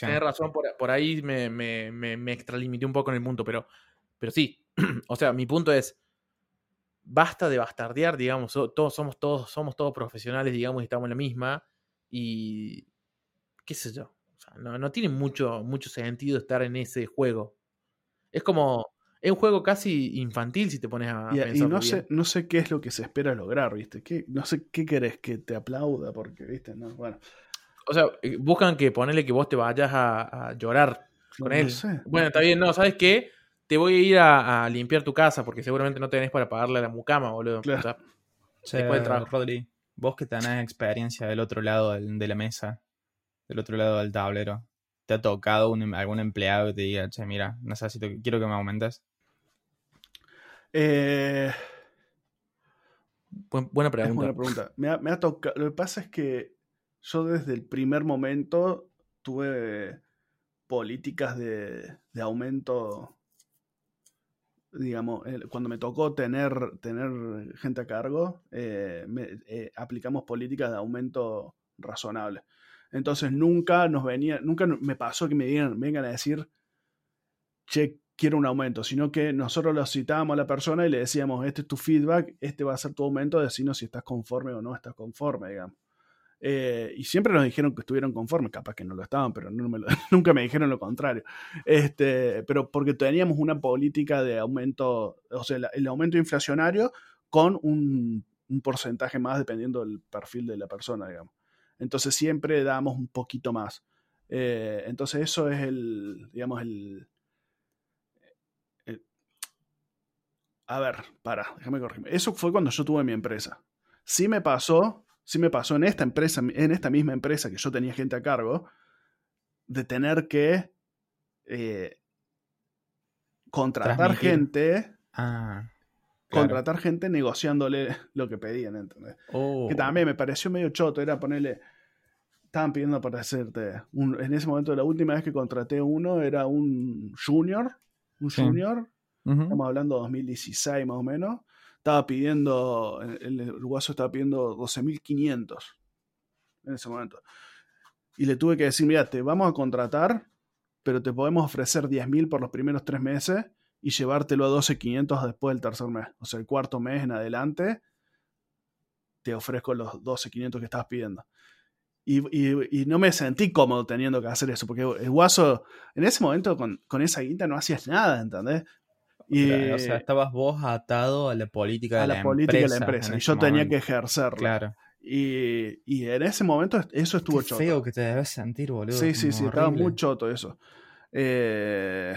Tenés razón, por, por ahí me, me, me, me extralimité un poco en el punto, pero, pero sí. o sea, mi punto es, basta de bastardear, digamos, todos somos todos, somos todos profesionales, digamos, y estamos en la misma, y qué sé yo. O sea, no, no tiene mucho, mucho sentido estar en ese juego. Es como, es un juego casi infantil si te pones a Y, y pensarlo no, bien. sé, no sé qué es lo que se espera lograr, ¿viste? ¿Qué, no sé qué querés que te aplauda, porque, ¿viste? No, bueno, O sea, eh, buscan que ponerle que vos te vayas a, a llorar con no él. sé. Bueno, está bien, no, ¿sabes qué? Te voy a ir a, a limpiar tu casa porque seguramente no tenés para pagarle a la mucama, boludo. Claro. O sea, Che, Después del trabajo. Rodri, vos que tenés experiencia del otro lado del- de la mesa, del otro lado del tablero, ¿te ha tocado un- algún empleado que te diga, che, mira, necesito, quiero que me aumentes? Eh, buen- buena Es pregunta. buena pregunta. Me ha, me ha tocado. Lo que pasa es que yo desde el primer momento tuve políticas de, de aumento. Digamos, cuando me tocó tener, tener gente a cargo, eh, eh, aplicamos políticas de aumento razonable. Entonces nunca nos venía, nunca me pasó que me digan, vengan a decir, che, quiero un aumento, sino que nosotros lo citábamos a la persona y le decíamos, este es tu feedback, este va a ser tu aumento, decinos si estás conforme o no estás conforme, digamos. Eh, y siempre nos dijeron que estuvieron conformes, capaz que no lo estaban, pero nunca me dijeron lo contrario. Este, pero porque teníamos una política de aumento, o sea, el aumento inflacionario con un, porcentaje más dependiendo del perfil de la persona, digamos. Entonces siempre damos un poquito más. Eh, entonces eso es el, digamos, el- A ver, para, déjame corregirme. Eso fue cuando yo tuve mi empresa. Sí me pasó, sí me pasó en esta empresa, en esta misma empresa que yo tenía gente a cargo, de tener que eh, contratar Transmitir. gente, Ah, claro. contratar gente negociándole lo que pedían, ¿entendés? Oh, Que también me pareció medio choto, era ponerle. Estaban pidiendo para hacerte. un- en ese momento, la última vez que contraté uno era un junior. Un Sí. junior. Estamos hablando de 2016 más o menos. Estaba pidiendo. El, uruguayo estaba pidiendo 12.500 en ese momento. Y le tuve que decir: Mira, te vamos a contratar, pero te podemos ofrecer 10.000 por los primeros tres meses y llevártelo a 12.500 después del tercer mes. O sea, el cuarto mes en adelante te ofrezco los 12.500 que estabas pidiendo. Y no me sentí cómodo teniendo que hacer eso, porque el guaso, en ese momento con, con esa guita no hacías nada, ¿entendés? Y Claro, o sea, estabas vos atado a la política a de la, la, política de la empresa empresa. Y yo tenía que ejercerla. Claro. Y, y en ese momento eso estuvo Qué choto. feo que te debes sentir, boludo. Sí, sí, sí, estaba muy choto eso. Eh,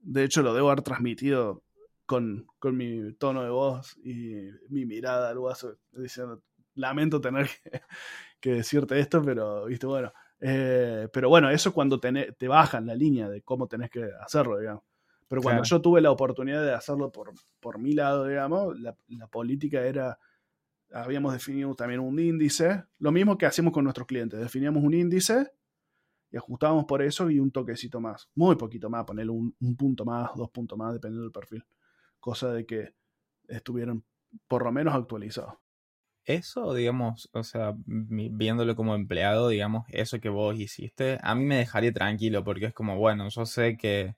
de hecho, lo debo haber transmitido con, con mi tono de voz y mi mirada al guaso, diciendo, lamento tener que, que decirte esto, pero, viste, bueno. Eh, pero bueno, eso es cuando tenés- te bajan la línea de cómo tenés que hacerlo, digamos. Pero cuando Claro. yo tuve la oportunidad de hacerlo por, por mi lado, digamos, la, la política era, habíamos definido también un índice, lo mismo que hacemos con nuestros clientes, definíamos un índice y ajustábamos por eso y un toquecito más, muy poquito más, ponerle un, un punto más, dos puntos más, dependiendo del perfil, cosa de que estuvieran por lo menos actualizados. Eso, digamos, o sea, viéndolo como empleado, digamos, eso que vos hiciste, a mí me dejaría tranquilo porque es como, bueno, yo sé que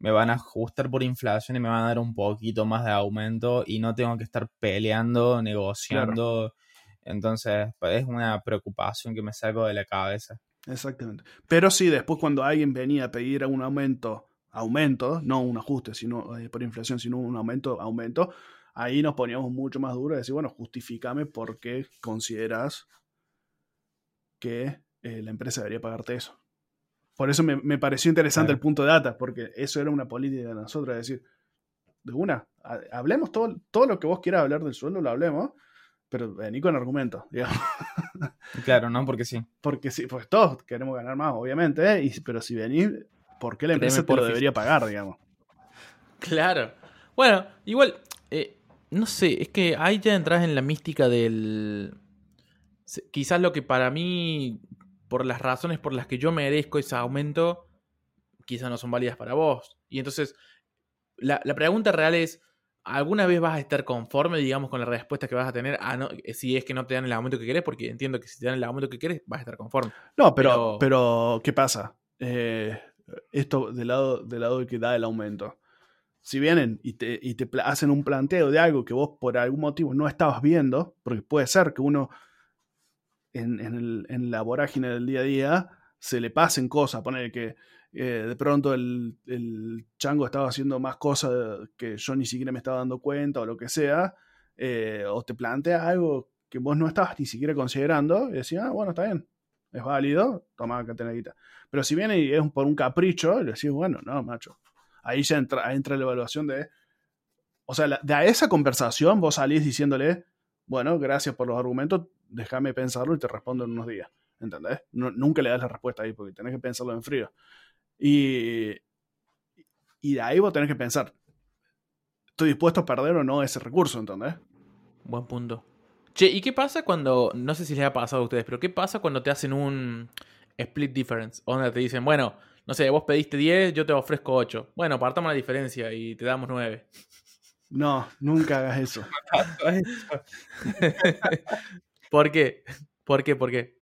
me van a ajustar por inflación y me van a dar un poquito más de aumento y no tengo que estar peleando, negociando. Entonces, pues es una preocupación que me saco de la cabeza. Exactamente. Pero sí, después cuando alguien venía a pedir un aumento, aumento, no un ajuste sino eh, por inflación, sino un aumento, aumento, ahí nos poníamos mucho más duros y decir, bueno, justifícame por qué consideras que eh, la empresa debería pagarte eso. Por eso me, me pareció interesante Claro. el punto de data, porque eso era una política de nosotros, es decir, de una. Hablemos todo, todo lo que vos quieras hablar del sueldo, lo hablemos, pero vení con argumentos, digamos. Claro, ¿no? Porque sí. Porque sí, pues todos queremos ganar más, obviamente, y, pero si venís, ¿por qué la empresa te lo debería pagar, digamos? Claro. Bueno, igual, eh, no sé, es que ahí ya entras en la mística del... Quizás lo que para mí, por las razones por las que yo merezco ese aumento, quizás no son válidas para vos. Y entonces, la, pregunta real es, ¿alguna vez vas a estar conforme, digamos, con la respuesta que vas a tener a no, si es que no te dan el aumento que querés? Porque entiendo que si te dan el aumento que querés, vas a estar conforme. No, pero, pero, ¿qué pasa? Eh, esto del lado, del lado que da el aumento. Si vienen y te, y te hacen un planteo de algo que vos por algún motivo no estabas viendo, porque puede ser que uno en, en, en la vorágine del día a día se le pasen cosas, poner que eh, de pronto el, chango estaba haciendo más cosas que yo ni siquiera me estaba dando cuenta o lo que sea, eh, o te plantea algo que vos no estabas ni siquiera considerando, y decís, ah, bueno, está bien, es válido, toma que tenés. Pero si viene y es por un capricho, le decís, bueno, no, macho. Ahí ya entra, entra la evaluación de. O sea, de esa conversación vos salís diciéndole, bueno, gracias por los argumentos, déjame pensarlo y te respondo en unos días. ¿Entendés? nunca le das la respuesta ahí porque tenés que pensarlo en frío. Y, y de ahí vos tenés que pensar, ¿estoy dispuesto a perder o no ese recurso? ¿Entendés? Buen punto. Che, ¿y qué pasa cuando, no sé si les ha pasado a ustedes, pero qué pasa cuando te hacen un split difference? Donde te dicen, bueno, no sé, vos pediste 10, yo te ofrezco 8. Bueno, partamos la diferencia y te damos 9. No, nunca hagas eso. ¿Por qué? ¿Por qué? ¿Por qué?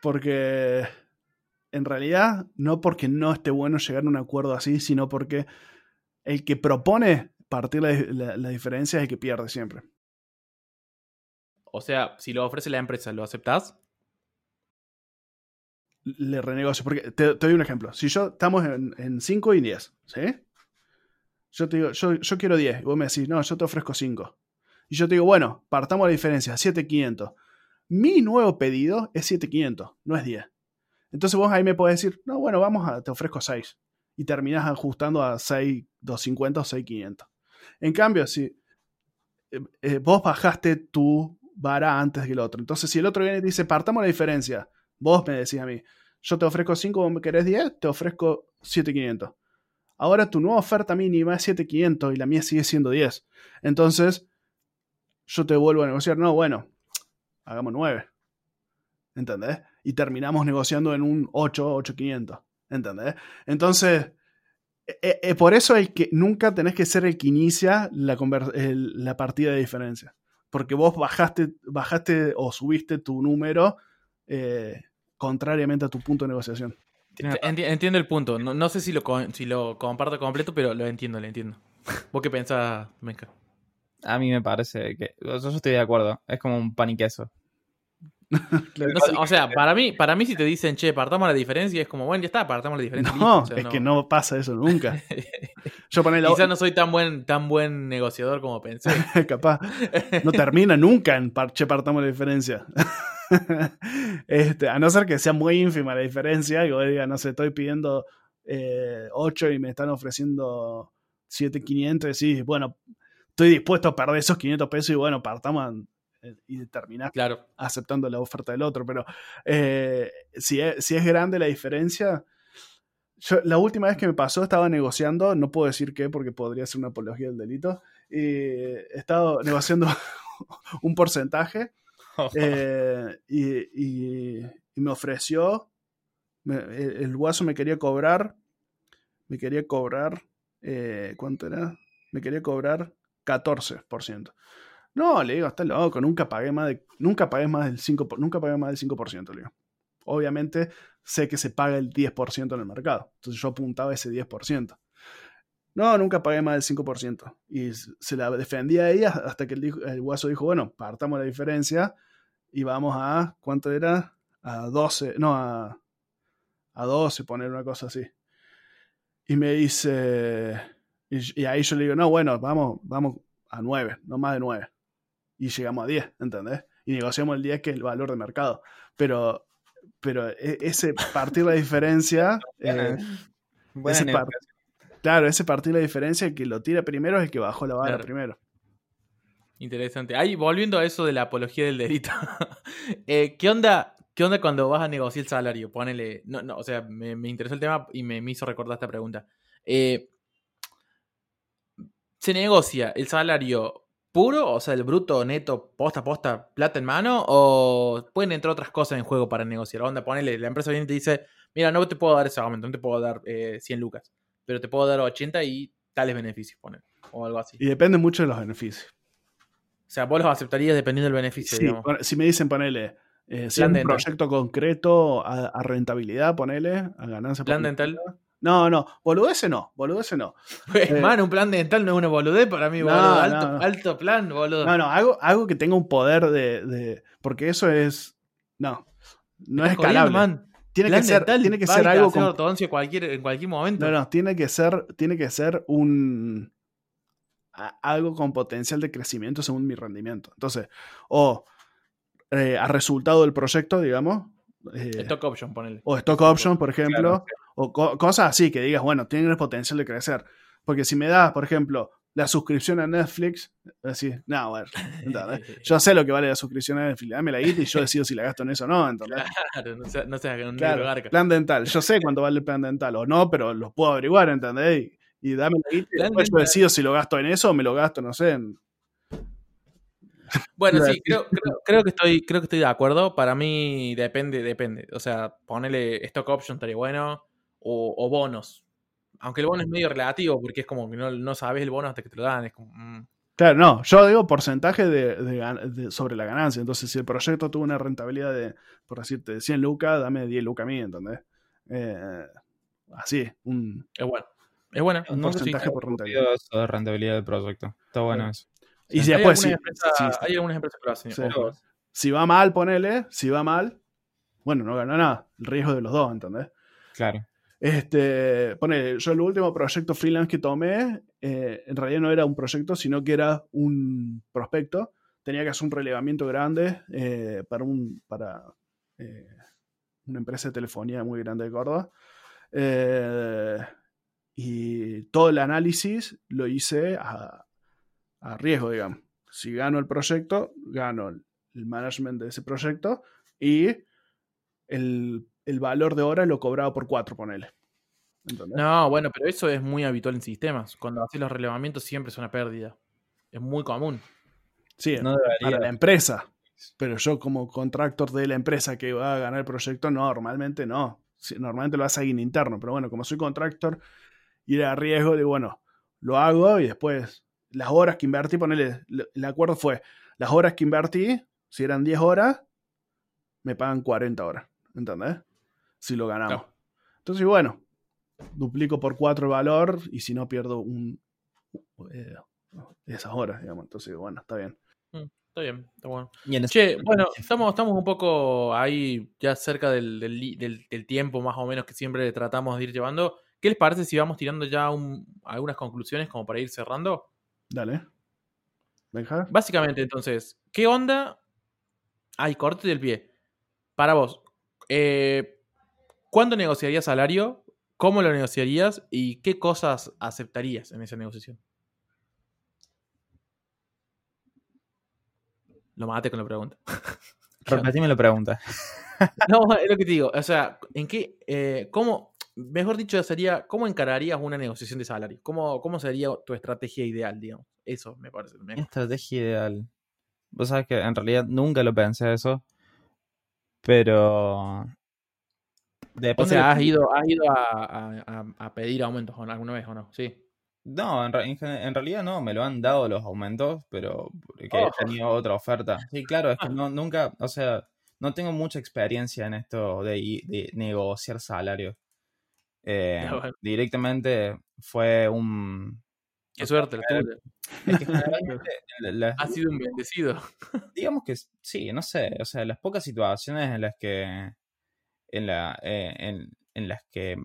Porque en realidad, no porque no esté bueno llegar a un acuerdo así, sino porque el que propone partir la, la, diferencia es el que pierde siempre. O sea, si lo ofrece la empresa, ¿lo aceptás? Le renegocio. Porque te, doy un ejemplo. Si yo estamos en 5 y 10, ¿sí? Yo te digo, yo, yo quiero 10. Y vos me decís, no, yo te ofrezco 5. Y yo te digo, bueno, partamos la diferencia, 7,500. Mi nuevo pedido es 7,500, no es 10. Entonces vos ahí me podés decir, no, bueno, vamos a, te ofrezco 6. Y terminás ajustando a 6,250 o 6,500. En cambio, si eh, eh, vos bajaste tu vara antes que el otro. Entonces, si el otro viene y dice, partamos la diferencia, vos me decís a mí, yo te ofrezco 5, vos me querés 10, te ofrezco 7,500. Ahora tu nueva oferta mínima es 7,500 y la mía sigue siendo 10. Entonces, yo te vuelvo a negociar, no, bueno, hagamos 9. ¿Entendés? y terminamos negociando en un 8, 8500. ¿Entendés? Entonces, e, e, por eso es que nunca tenés que ser el que inicia la, la partida de diferencia. Porque vos bajaste, bajaste o subiste tu número eh, contrariamente a tu punto de negociación. entiendo el punto. No, sé si lo, si lo comparto completo, pero lo entiendo, lo entiendo. ¿Vos qué pensás, Menka? A mí me parece que. Yo estoy de acuerdo. Es como un pan y queso. o sea, para mí, para mí si te dicen, che, partamos la diferencia, es como, bueno, ya está, partamos la diferencia. No, es que no pasa eso nunca. Yo Quizás no soy tan buen, tan buen negociador como pensé. Capaz. No termina nunca en, che, partamos la diferencia. este, a no ser que sea muy ínfima la diferencia, y vos digas, no sé, estoy pidiendo 8 eh, y me están ofreciendo 7,500, y decís, bueno, estoy dispuesto a perder esos 500 pesos y bueno, partamos eh, y terminás claro. aceptando la oferta del otro. Pero eh, si, es, si es grande la diferencia, yo, la última vez que me pasó estaba negociando, no puedo decir qué porque podría ser una apología del delito, y he estado negociando un porcentaje eh, y, me ofreció, el, guaso me quería cobrar, me quería cobrar, ¿cuánto era? Me quería cobrar 14%. No, le digo, está loco, nunca pagué más de, nunca pagué más del 5%, nunca pagué más del 5%, le digo. Obviamente sé que se paga el 10% en el mercado, entonces yo apuntaba ese 10%. No, nunca pagué más del 5%. Y se la defendía a ella hasta que el, el guaso dijo, bueno, partamos la diferencia y vamos a, ¿cuánto era? A 12, no, a, a 12, poner una cosa así. Y me dice, y, y, ahí yo le digo, no, bueno, vamos, vamos a 9, no más de 9 y llegamos a 10, ¿entendés? Y negociamos el 10 que es el valor de mercado. Pero, pero e, ese partir la diferencia... Eh, Claro, ese partido la diferencia, el que lo tira primero es el que bajó la vara Claro. primero. Interesante. Ahí, volviendo a eso de la apología del delito. eh, ¿qué, onda, ¿Qué onda cuando vas a negociar el salario? Ponele. No, no, o sea, me, me interesó el tema y me, me hizo recordar esta pregunta. Eh, ¿Se negocia el salario puro, o sea, el bruto, neto, posta posta, plata en mano? ¿O pueden entrar otras cosas en juego para negociar? Onda, ponele, la empresa viene y te dice: Mira, no te puedo dar ese aumento, no te puedo dar eh, 100 lucas, pero te puedo dar 80 y tales beneficios, ponele. O algo así. Y depende mucho de los beneficios. O sea, vos los aceptarías dependiendo del beneficio, Sí, digamos. si me dicen, ponele, eh, si un proyecto concreto a, a rentabilidad, ponele, a ganancia. Plan dental. No, no, boludece no, boludece no. Pues, Eh, man, un plan dental no es una boludez para mí, boludo. no, Alto, no. alto plan, boludo. No, no, algo, algo que tenga un poder de, de- Porque eso es. No, no es escalable. man. Tiene que ser, tiene que ser algo con- ortodoncia cualquier, en cualquier momento. No, no, tiene que ser, tiene que ser un a- algo con potencial de crecimiento según mi rendimiento. Entonces, o eh, a resultado del proyecto, digamos, eh, Stock option, ponele. o stock option, por ejemplo, Claro. o co- cosas así que digas, bueno, tienen el potencial de crecer. Porque si me das, por ejemplo, la suscripción a Netflix, decís, no, bueno, ¿entendés? yo sé lo que vale la suscripción a Netflix, dame la guita y yo decido si la gasto en eso o no, ¿entendés? Claro, no seas no seas Claro, garca. plan dental. Yo sé cuánto vale el plan dental o no, pero lo puedo averiguar, ¿entendés? Y, y dame la guita y después yo decido si lo gasto en eso o me lo gasto, no sé, en... Bueno, sí, creo, creo- creo que estoy, creo que estoy de acuerdo. Para mí depende, depende. O sea, ponele stock option estaría bueno. O, o bonos. Aunque el bono es medio relativo, porque es como que no, no sabes el bono hasta que te lo dan. Es como. mm. Claro, no, yo digo porcentaje de, de gan- de- sobre la ganancia. Entonces, si el proyecto tuvo una rentabilidad de, por decirte, de 100 lucas, dame 10 lucas a mí, ¿entendés? Eh, así, un... Es bueno. Es bueno. Un no, sí. porcentaje por rentabilidad. De rentabilidad del proyecto. Está bueno Sí. eso. Y si después, si, algunas empresas- si- hay algunas empresas que lo hacen. Sí. si va mal, ponele, si va mal, bueno, no gana nada. El riesgo de los dos, ¿entendés? Claro. Este, pone, yo el último proyecto freelance que tomé, eh, en realidad no era un proyecto, sino que era un prospecto. Tenía que hacer un relevamiento grande eh, para, un, para eh, una empresa de telefonía muy grande de Córdoba. Eh, y todo el análisis lo hice a, a riesgo, digamos. Si gano el proyecto, gano el, management de ese proyecto y el, el valor de hora lo cobraba por cuatro, ponele. ¿Entendés? No, bueno, pero eso es muy habitual en sistemas. Cuando haces los relevamientos siempre es una pérdida. Es muy común. Sí, No para la empresa. Pero yo como contractor de la empresa que va a ganar el proyecto, no, normalmente no. Normalmente lo hace alguien interno. Pero bueno, como soy contractor y era riesgo, digo, bueno, lo hago y después las horas que invertí, ponele, el acuerdo fue, las horas que invertí, si eran 10 horas, me pagan 40 horas, ¿entendés? Si lo ganamos. Claro. Entonces, bueno, duplico por 4 el valor y si no pierdo un, eh, esas horas, digamos. Entonces, bueno, está bien. Está bien, está bueno. Y en ese- Che, bueno, estamos, estamos un poco ahí ya cerca del, del li- del- del tiempo más o menos que siempre tratamos de ir llevando. ¿Qué les parece si vamos tirando ya un- algunas conclusiones como para ir cerrando? Dale. Benja. Básicamente, entonces, ¿qué onda? Ay, corte del pie. Para vos, eh, ¿cuándo negociarías salario? ¿Cómo lo negociarías? ¿Y qué cosas aceptarías en esa negociación? Lo maté con la pregunta. Repetime la pregunta. No, es lo que te digo. O sea, ¿en qué, eh, cómo, mejor dicho, sería, ¿cómo encararías una negociación de salario? ¿Cómo, cómo sería tu estrategia ideal, digamos? Eso me parece mejor. estrategia ideal. Vos sabés que en realidad nunca lo pensé eso. Pero. O sea, de- ¿has ido, has ido a, a- pedir aumentos alguna vez o no? Sí. No, en, re- realidad no, me lo han dado los aumentos, pero porque Oh. he tenido otra oferta. Sí, claro, es que Ah. no, nunca, o sea, no tengo mucha experiencia en esto de, de negociar salarios. Eh, bueno. directamente fue un... Qué suerte la tuya. Es que generalmente, la- las- Has sido un bendecido. digamos que sí, no sé, o sea, las pocas situaciones en las que en, la, eh, en, en las que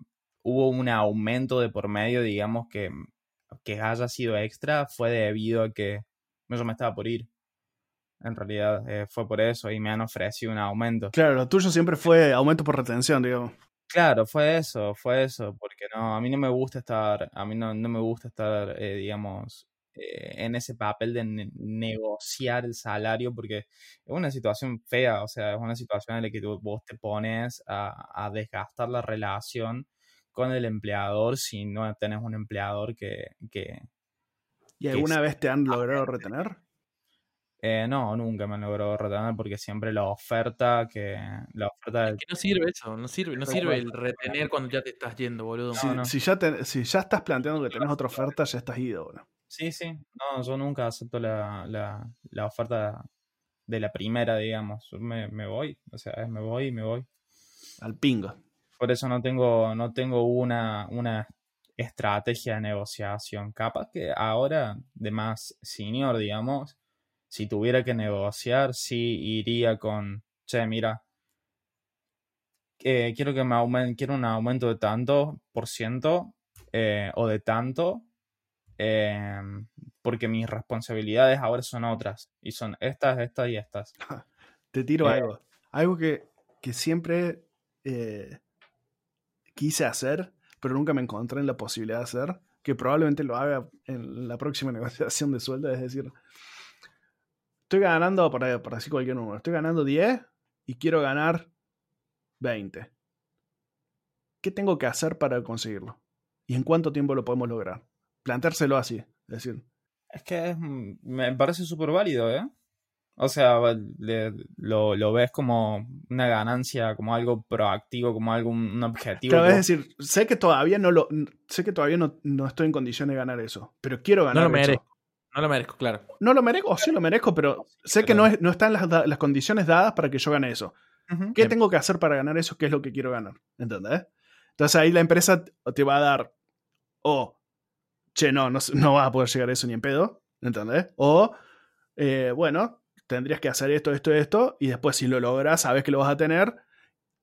hubo un aumento de por medio, digamos que, que haya sido extra, fue debido a que yo me estaba por ir. En realidad eh, fue por eso y me han ofrecido un aumento. Claro, lo tuyo siempre fue aumento por retención, digamos. Claro, fue eso, fue eso, porque no, a mí no me gusta estar, a mí no, no me gusta estar, eh, digamos, eh, en ese papel de ne- negociar el salario porque es una situación fea, o sea, es una situación en la que tú- vos te pones a, a desgastar la relación con el empleador si no tenés un empleador que, que ¿Y alguna vez te han logrado retener? Eh, no, nunca me logró retener porque siempre la oferta que la oferta del Que no sirve eso, no sirve, no sirve el retener cuando ya te estás yendo, boludo. Si, no. si ya te- si ya estás planteando que tenés otra oferta, ya estás ido, bro. Sí, sí. No, yo nunca acepto la, la, la oferta de la primera, digamos. Yo Me, me voy, o sea, es me voy y me voy. Al pingo. Por eso no tengo, no tengo una, una estrategia de negociación. Capaz que ahora, de más senior, digamos, si tuviera que negociar, sí iría con, che, mira, eh, quiero que me aumen- quiero un aumento de tanto por ciento eh, o de tanto, eh, porque mis responsabilidades ahora son otras, y son estas, estas y estas. Te tiro Eh. algo. Algo que, que siempre quise hacer, pero nunca me encontré en la posibilidad de hacer, que probablemente lo haga en la próxima negociación de sueldo, es decir, estoy ganando, para, para decir cualquier número, estoy ganando 10 y quiero ganar 20. ¿Qué tengo que hacer para conseguirlo? ¿Y en cuánto tiempo lo podemos lograr? Planteárselo así, es decir, Es que es, mm, me parece súper válido, ¿eh? O sea, le- lo, lo ves como una ganancia, como algo proactivo, como algo, un objetivo. Claro, es decir, sé que todavía no lo, sé que todavía no, no estoy en condiciones de ganar eso, pero quiero No ganar lo eso. merezco, no lo merezco, claro. No lo merezco, o sí lo merezco, pero sé que no, es, no están las, las condiciones dadas para que yo gane eso. ¿Qué tengo que hacer para ganar eso? ¿Qué es lo que quiero ganar? ¿Entendés? Entonces ahí la empresa te va a dar, o, che, no, no, no vas a poder llegar a eso ni en pedo, ¿entendés? O, eh, bueno, tendrías que hacer esto, esto, esto, y después si lo logras, sabes que lo vas a tener,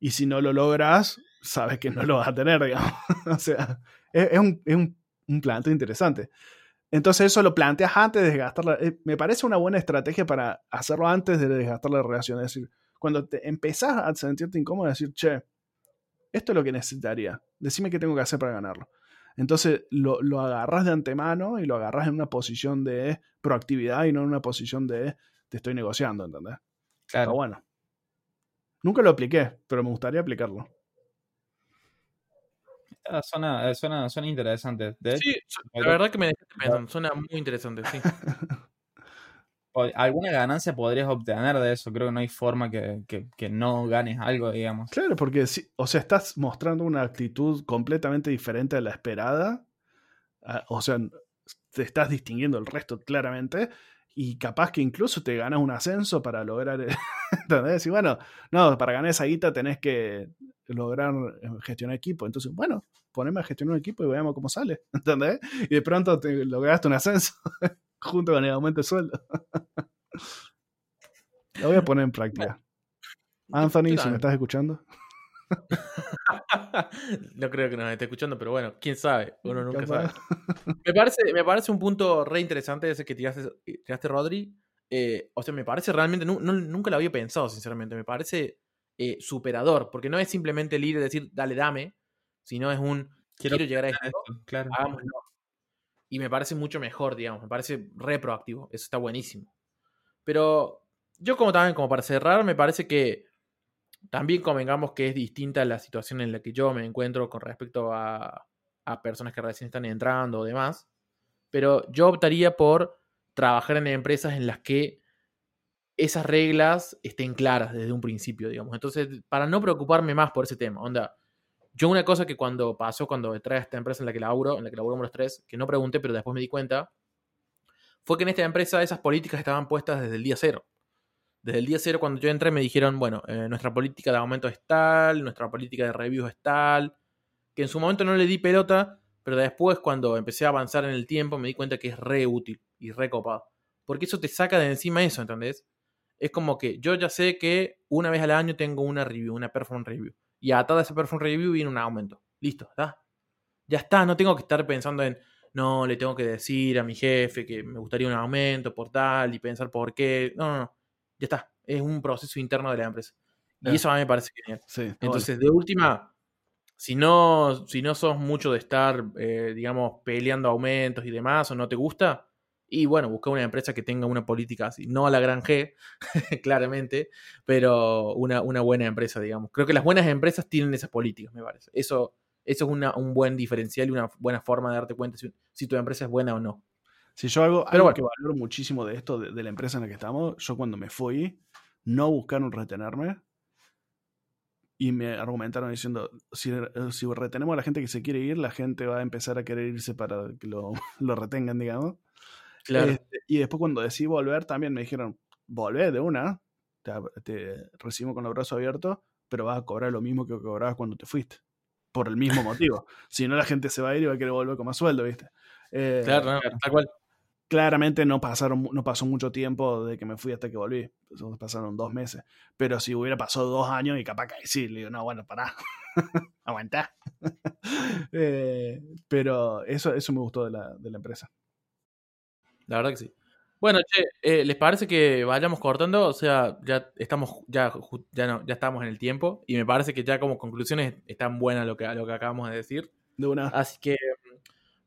y si no lo logras, sabes que no lo vas a tener, digamos. o sea, es, es un, es un, un planteo interesante. Entonces eso lo planteas antes de desgastar la... eh, me parece una buena estrategia para hacerlo antes de desgastar la relación. Es decir, cuando te empezás a sentirte incómodo, decir, che, esto es lo que necesitaría. Decime qué tengo que hacer para ganarlo. Entonces lo, lo agarras de antemano y lo agarras en una posición de proactividad y no en una posición de te estoy negociando, ¿entendés? Claro. bueno. Nunca lo apliqué, pero me gustaría aplicarlo. Ah, Suena, eh, suena, suena interesante. De Sí, la verdad que me dejaste pensando, suena muy interesante, sí. alguna ganancia podrías obtener de eso. Creo que no hay forma que, que- que no ganes algo, digamos. Claro, porque si, o sea, estás mostrando una actitud completamente diferente a la esperada. ah, O sea, te estás distinguiendo el resto claramente. Y capaz que incluso te ganas un ascenso para lograr. ¿Entendés? Y bueno, no, para ganar esa guita tenés que lograr eh, gestionar equipo. Entonces, bueno, poneme a gestionar un equipo y veamos cómo sale. ¿Entendés? Y de pronto te lograste un ascenso junto con el aumento de sueldo. Lo voy a poner en práctica. Anthony, si me estás escuchando. no creo que nos esté escuchando, pero bueno, quién sabe, uno nunca Capaz. sabe. Me parece, me parece un punto re interesante ese que tiraste, tiraste Rodri. Eh, o sea, me parece realmente, no- nunca lo había pensado, sinceramente. Me parece eh, superador, porque no es simplemente el ir y decir, dale, dame, sino es un, quiero, llegar a esto, Esto, claro. hagámoslo. Y me parece mucho mejor, digamos, me parece re proactivo, eso está buenísimo. Pero yo como también, como para cerrar, me parece que también convengamos que es distinta la situación en la que yo me encuentro con respecto a, a personas que recién están entrando o demás. Pero yo optaría por trabajar en empresas en las que esas reglas estén claras desde un principio, digamos. Entonces, para no preocuparme más por ese tema, onda, yo una cosa que cuando pasó, cuando entré a esta empresa en la que laburo, en la que laburamos los tres, que no pregunté, pero después me di cuenta, fue que en esta empresa esas políticas estaban puestas desde el día cero. Desde el día cero, cuando yo entré, me dijeron, bueno, eh, nuestra política de aumento es tal, nuestra política de reviews es tal, que en su momento no le di pelota, pero después, cuando empecé a avanzar en el tiempo, me di cuenta que es re útil y re copado. Porque eso te saca de encima eso, ¿entendés? Es como que yo ya sé que una vez al año tengo una review, una performance review. Y atada a esa performance review viene un aumento. Listo, ¿está? Ya está, no tengo que estar pensando en, no, le tengo que decir a mi jefe que me gustaría un aumento por tal y pensar por qué. No, no, no. Ya está. Es un proceso interno de la empresa. Y eso a mí me parece genial. Sí, Entonces, de última, si no, si no sos mucho de estar, eh, digamos, peleando aumentos y demás, o no te gusta, y bueno, busca una empresa que tenga una política así, no a la gran G, claramente, pero una, una, buena empresa, digamos. Creo que las buenas empresas tienen esas políticas, me parece. Eso, eso es una, un buen diferencial y una buena forma de darte cuenta si, si tu empresa es buena o no. Si yo hago algo que valoro muchísimo de esto, de, la empresa en la que estamos, yo cuando me fui, no buscaron retenerme y me argumentaron diciendo, si, si, retenemos a la gente que se quiere ir, la gente va a empezar a querer irse para que lo, lo retengan, digamos. Claro. Este, y después cuando decidí volver, también me dijeron, volvé de una, te, te recibimos con los brazos abiertos, pero vas a cobrar lo mismo que cobrabas cuando te fuiste. Por el mismo motivo. si no, la gente se va a ir y va a querer volver con más sueldo, ¿viste? Eh, claro, tal cual claramente no, pasaron, no pasó mucho tiempo de que me fui hasta que volví. Pasaron dos meses. Pero si hubiera pasado dos años y capaz que sí, le digo, no, bueno, pará. Aguantá. Eh, pero eso, eso me gustó de la, de la, empresa. La verdad que sí. Bueno, che, eh, ¿les parece que vayamos cortando? O sea, ya estamos, ya, ya, no, ya estamos en el tiempo. Y me parece que ya como conclusiones están buenas lo que, lo que acabamos de decir. De una. Así que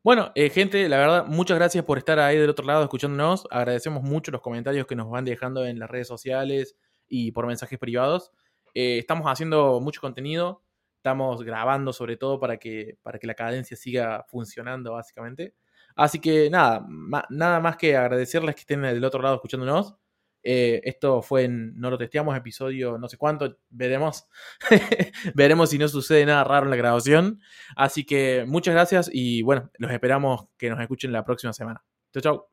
bueno, eh, gente, la verdad, muchas gracias por estar ahí del otro lado escuchándonos. Agradecemos mucho los comentarios que nos van dejando en las redes sociales y por mensajes privados. Eh, estamos haciendo mucho contenido, estamos grabando sobre todo para que, para que la cadencia siga funcionando, básicamente. Así que nada, nada más que agradecerles que estén del otro lado escuchándonos. Eh, esto fue en No lo testeamos, episodio no sé cuánto, veremos. veremos si no sucede nada raro en la grabación. Así que muchas gracias y bueno, los esperamos que nos escuchen la próxima semana. Chau, chau.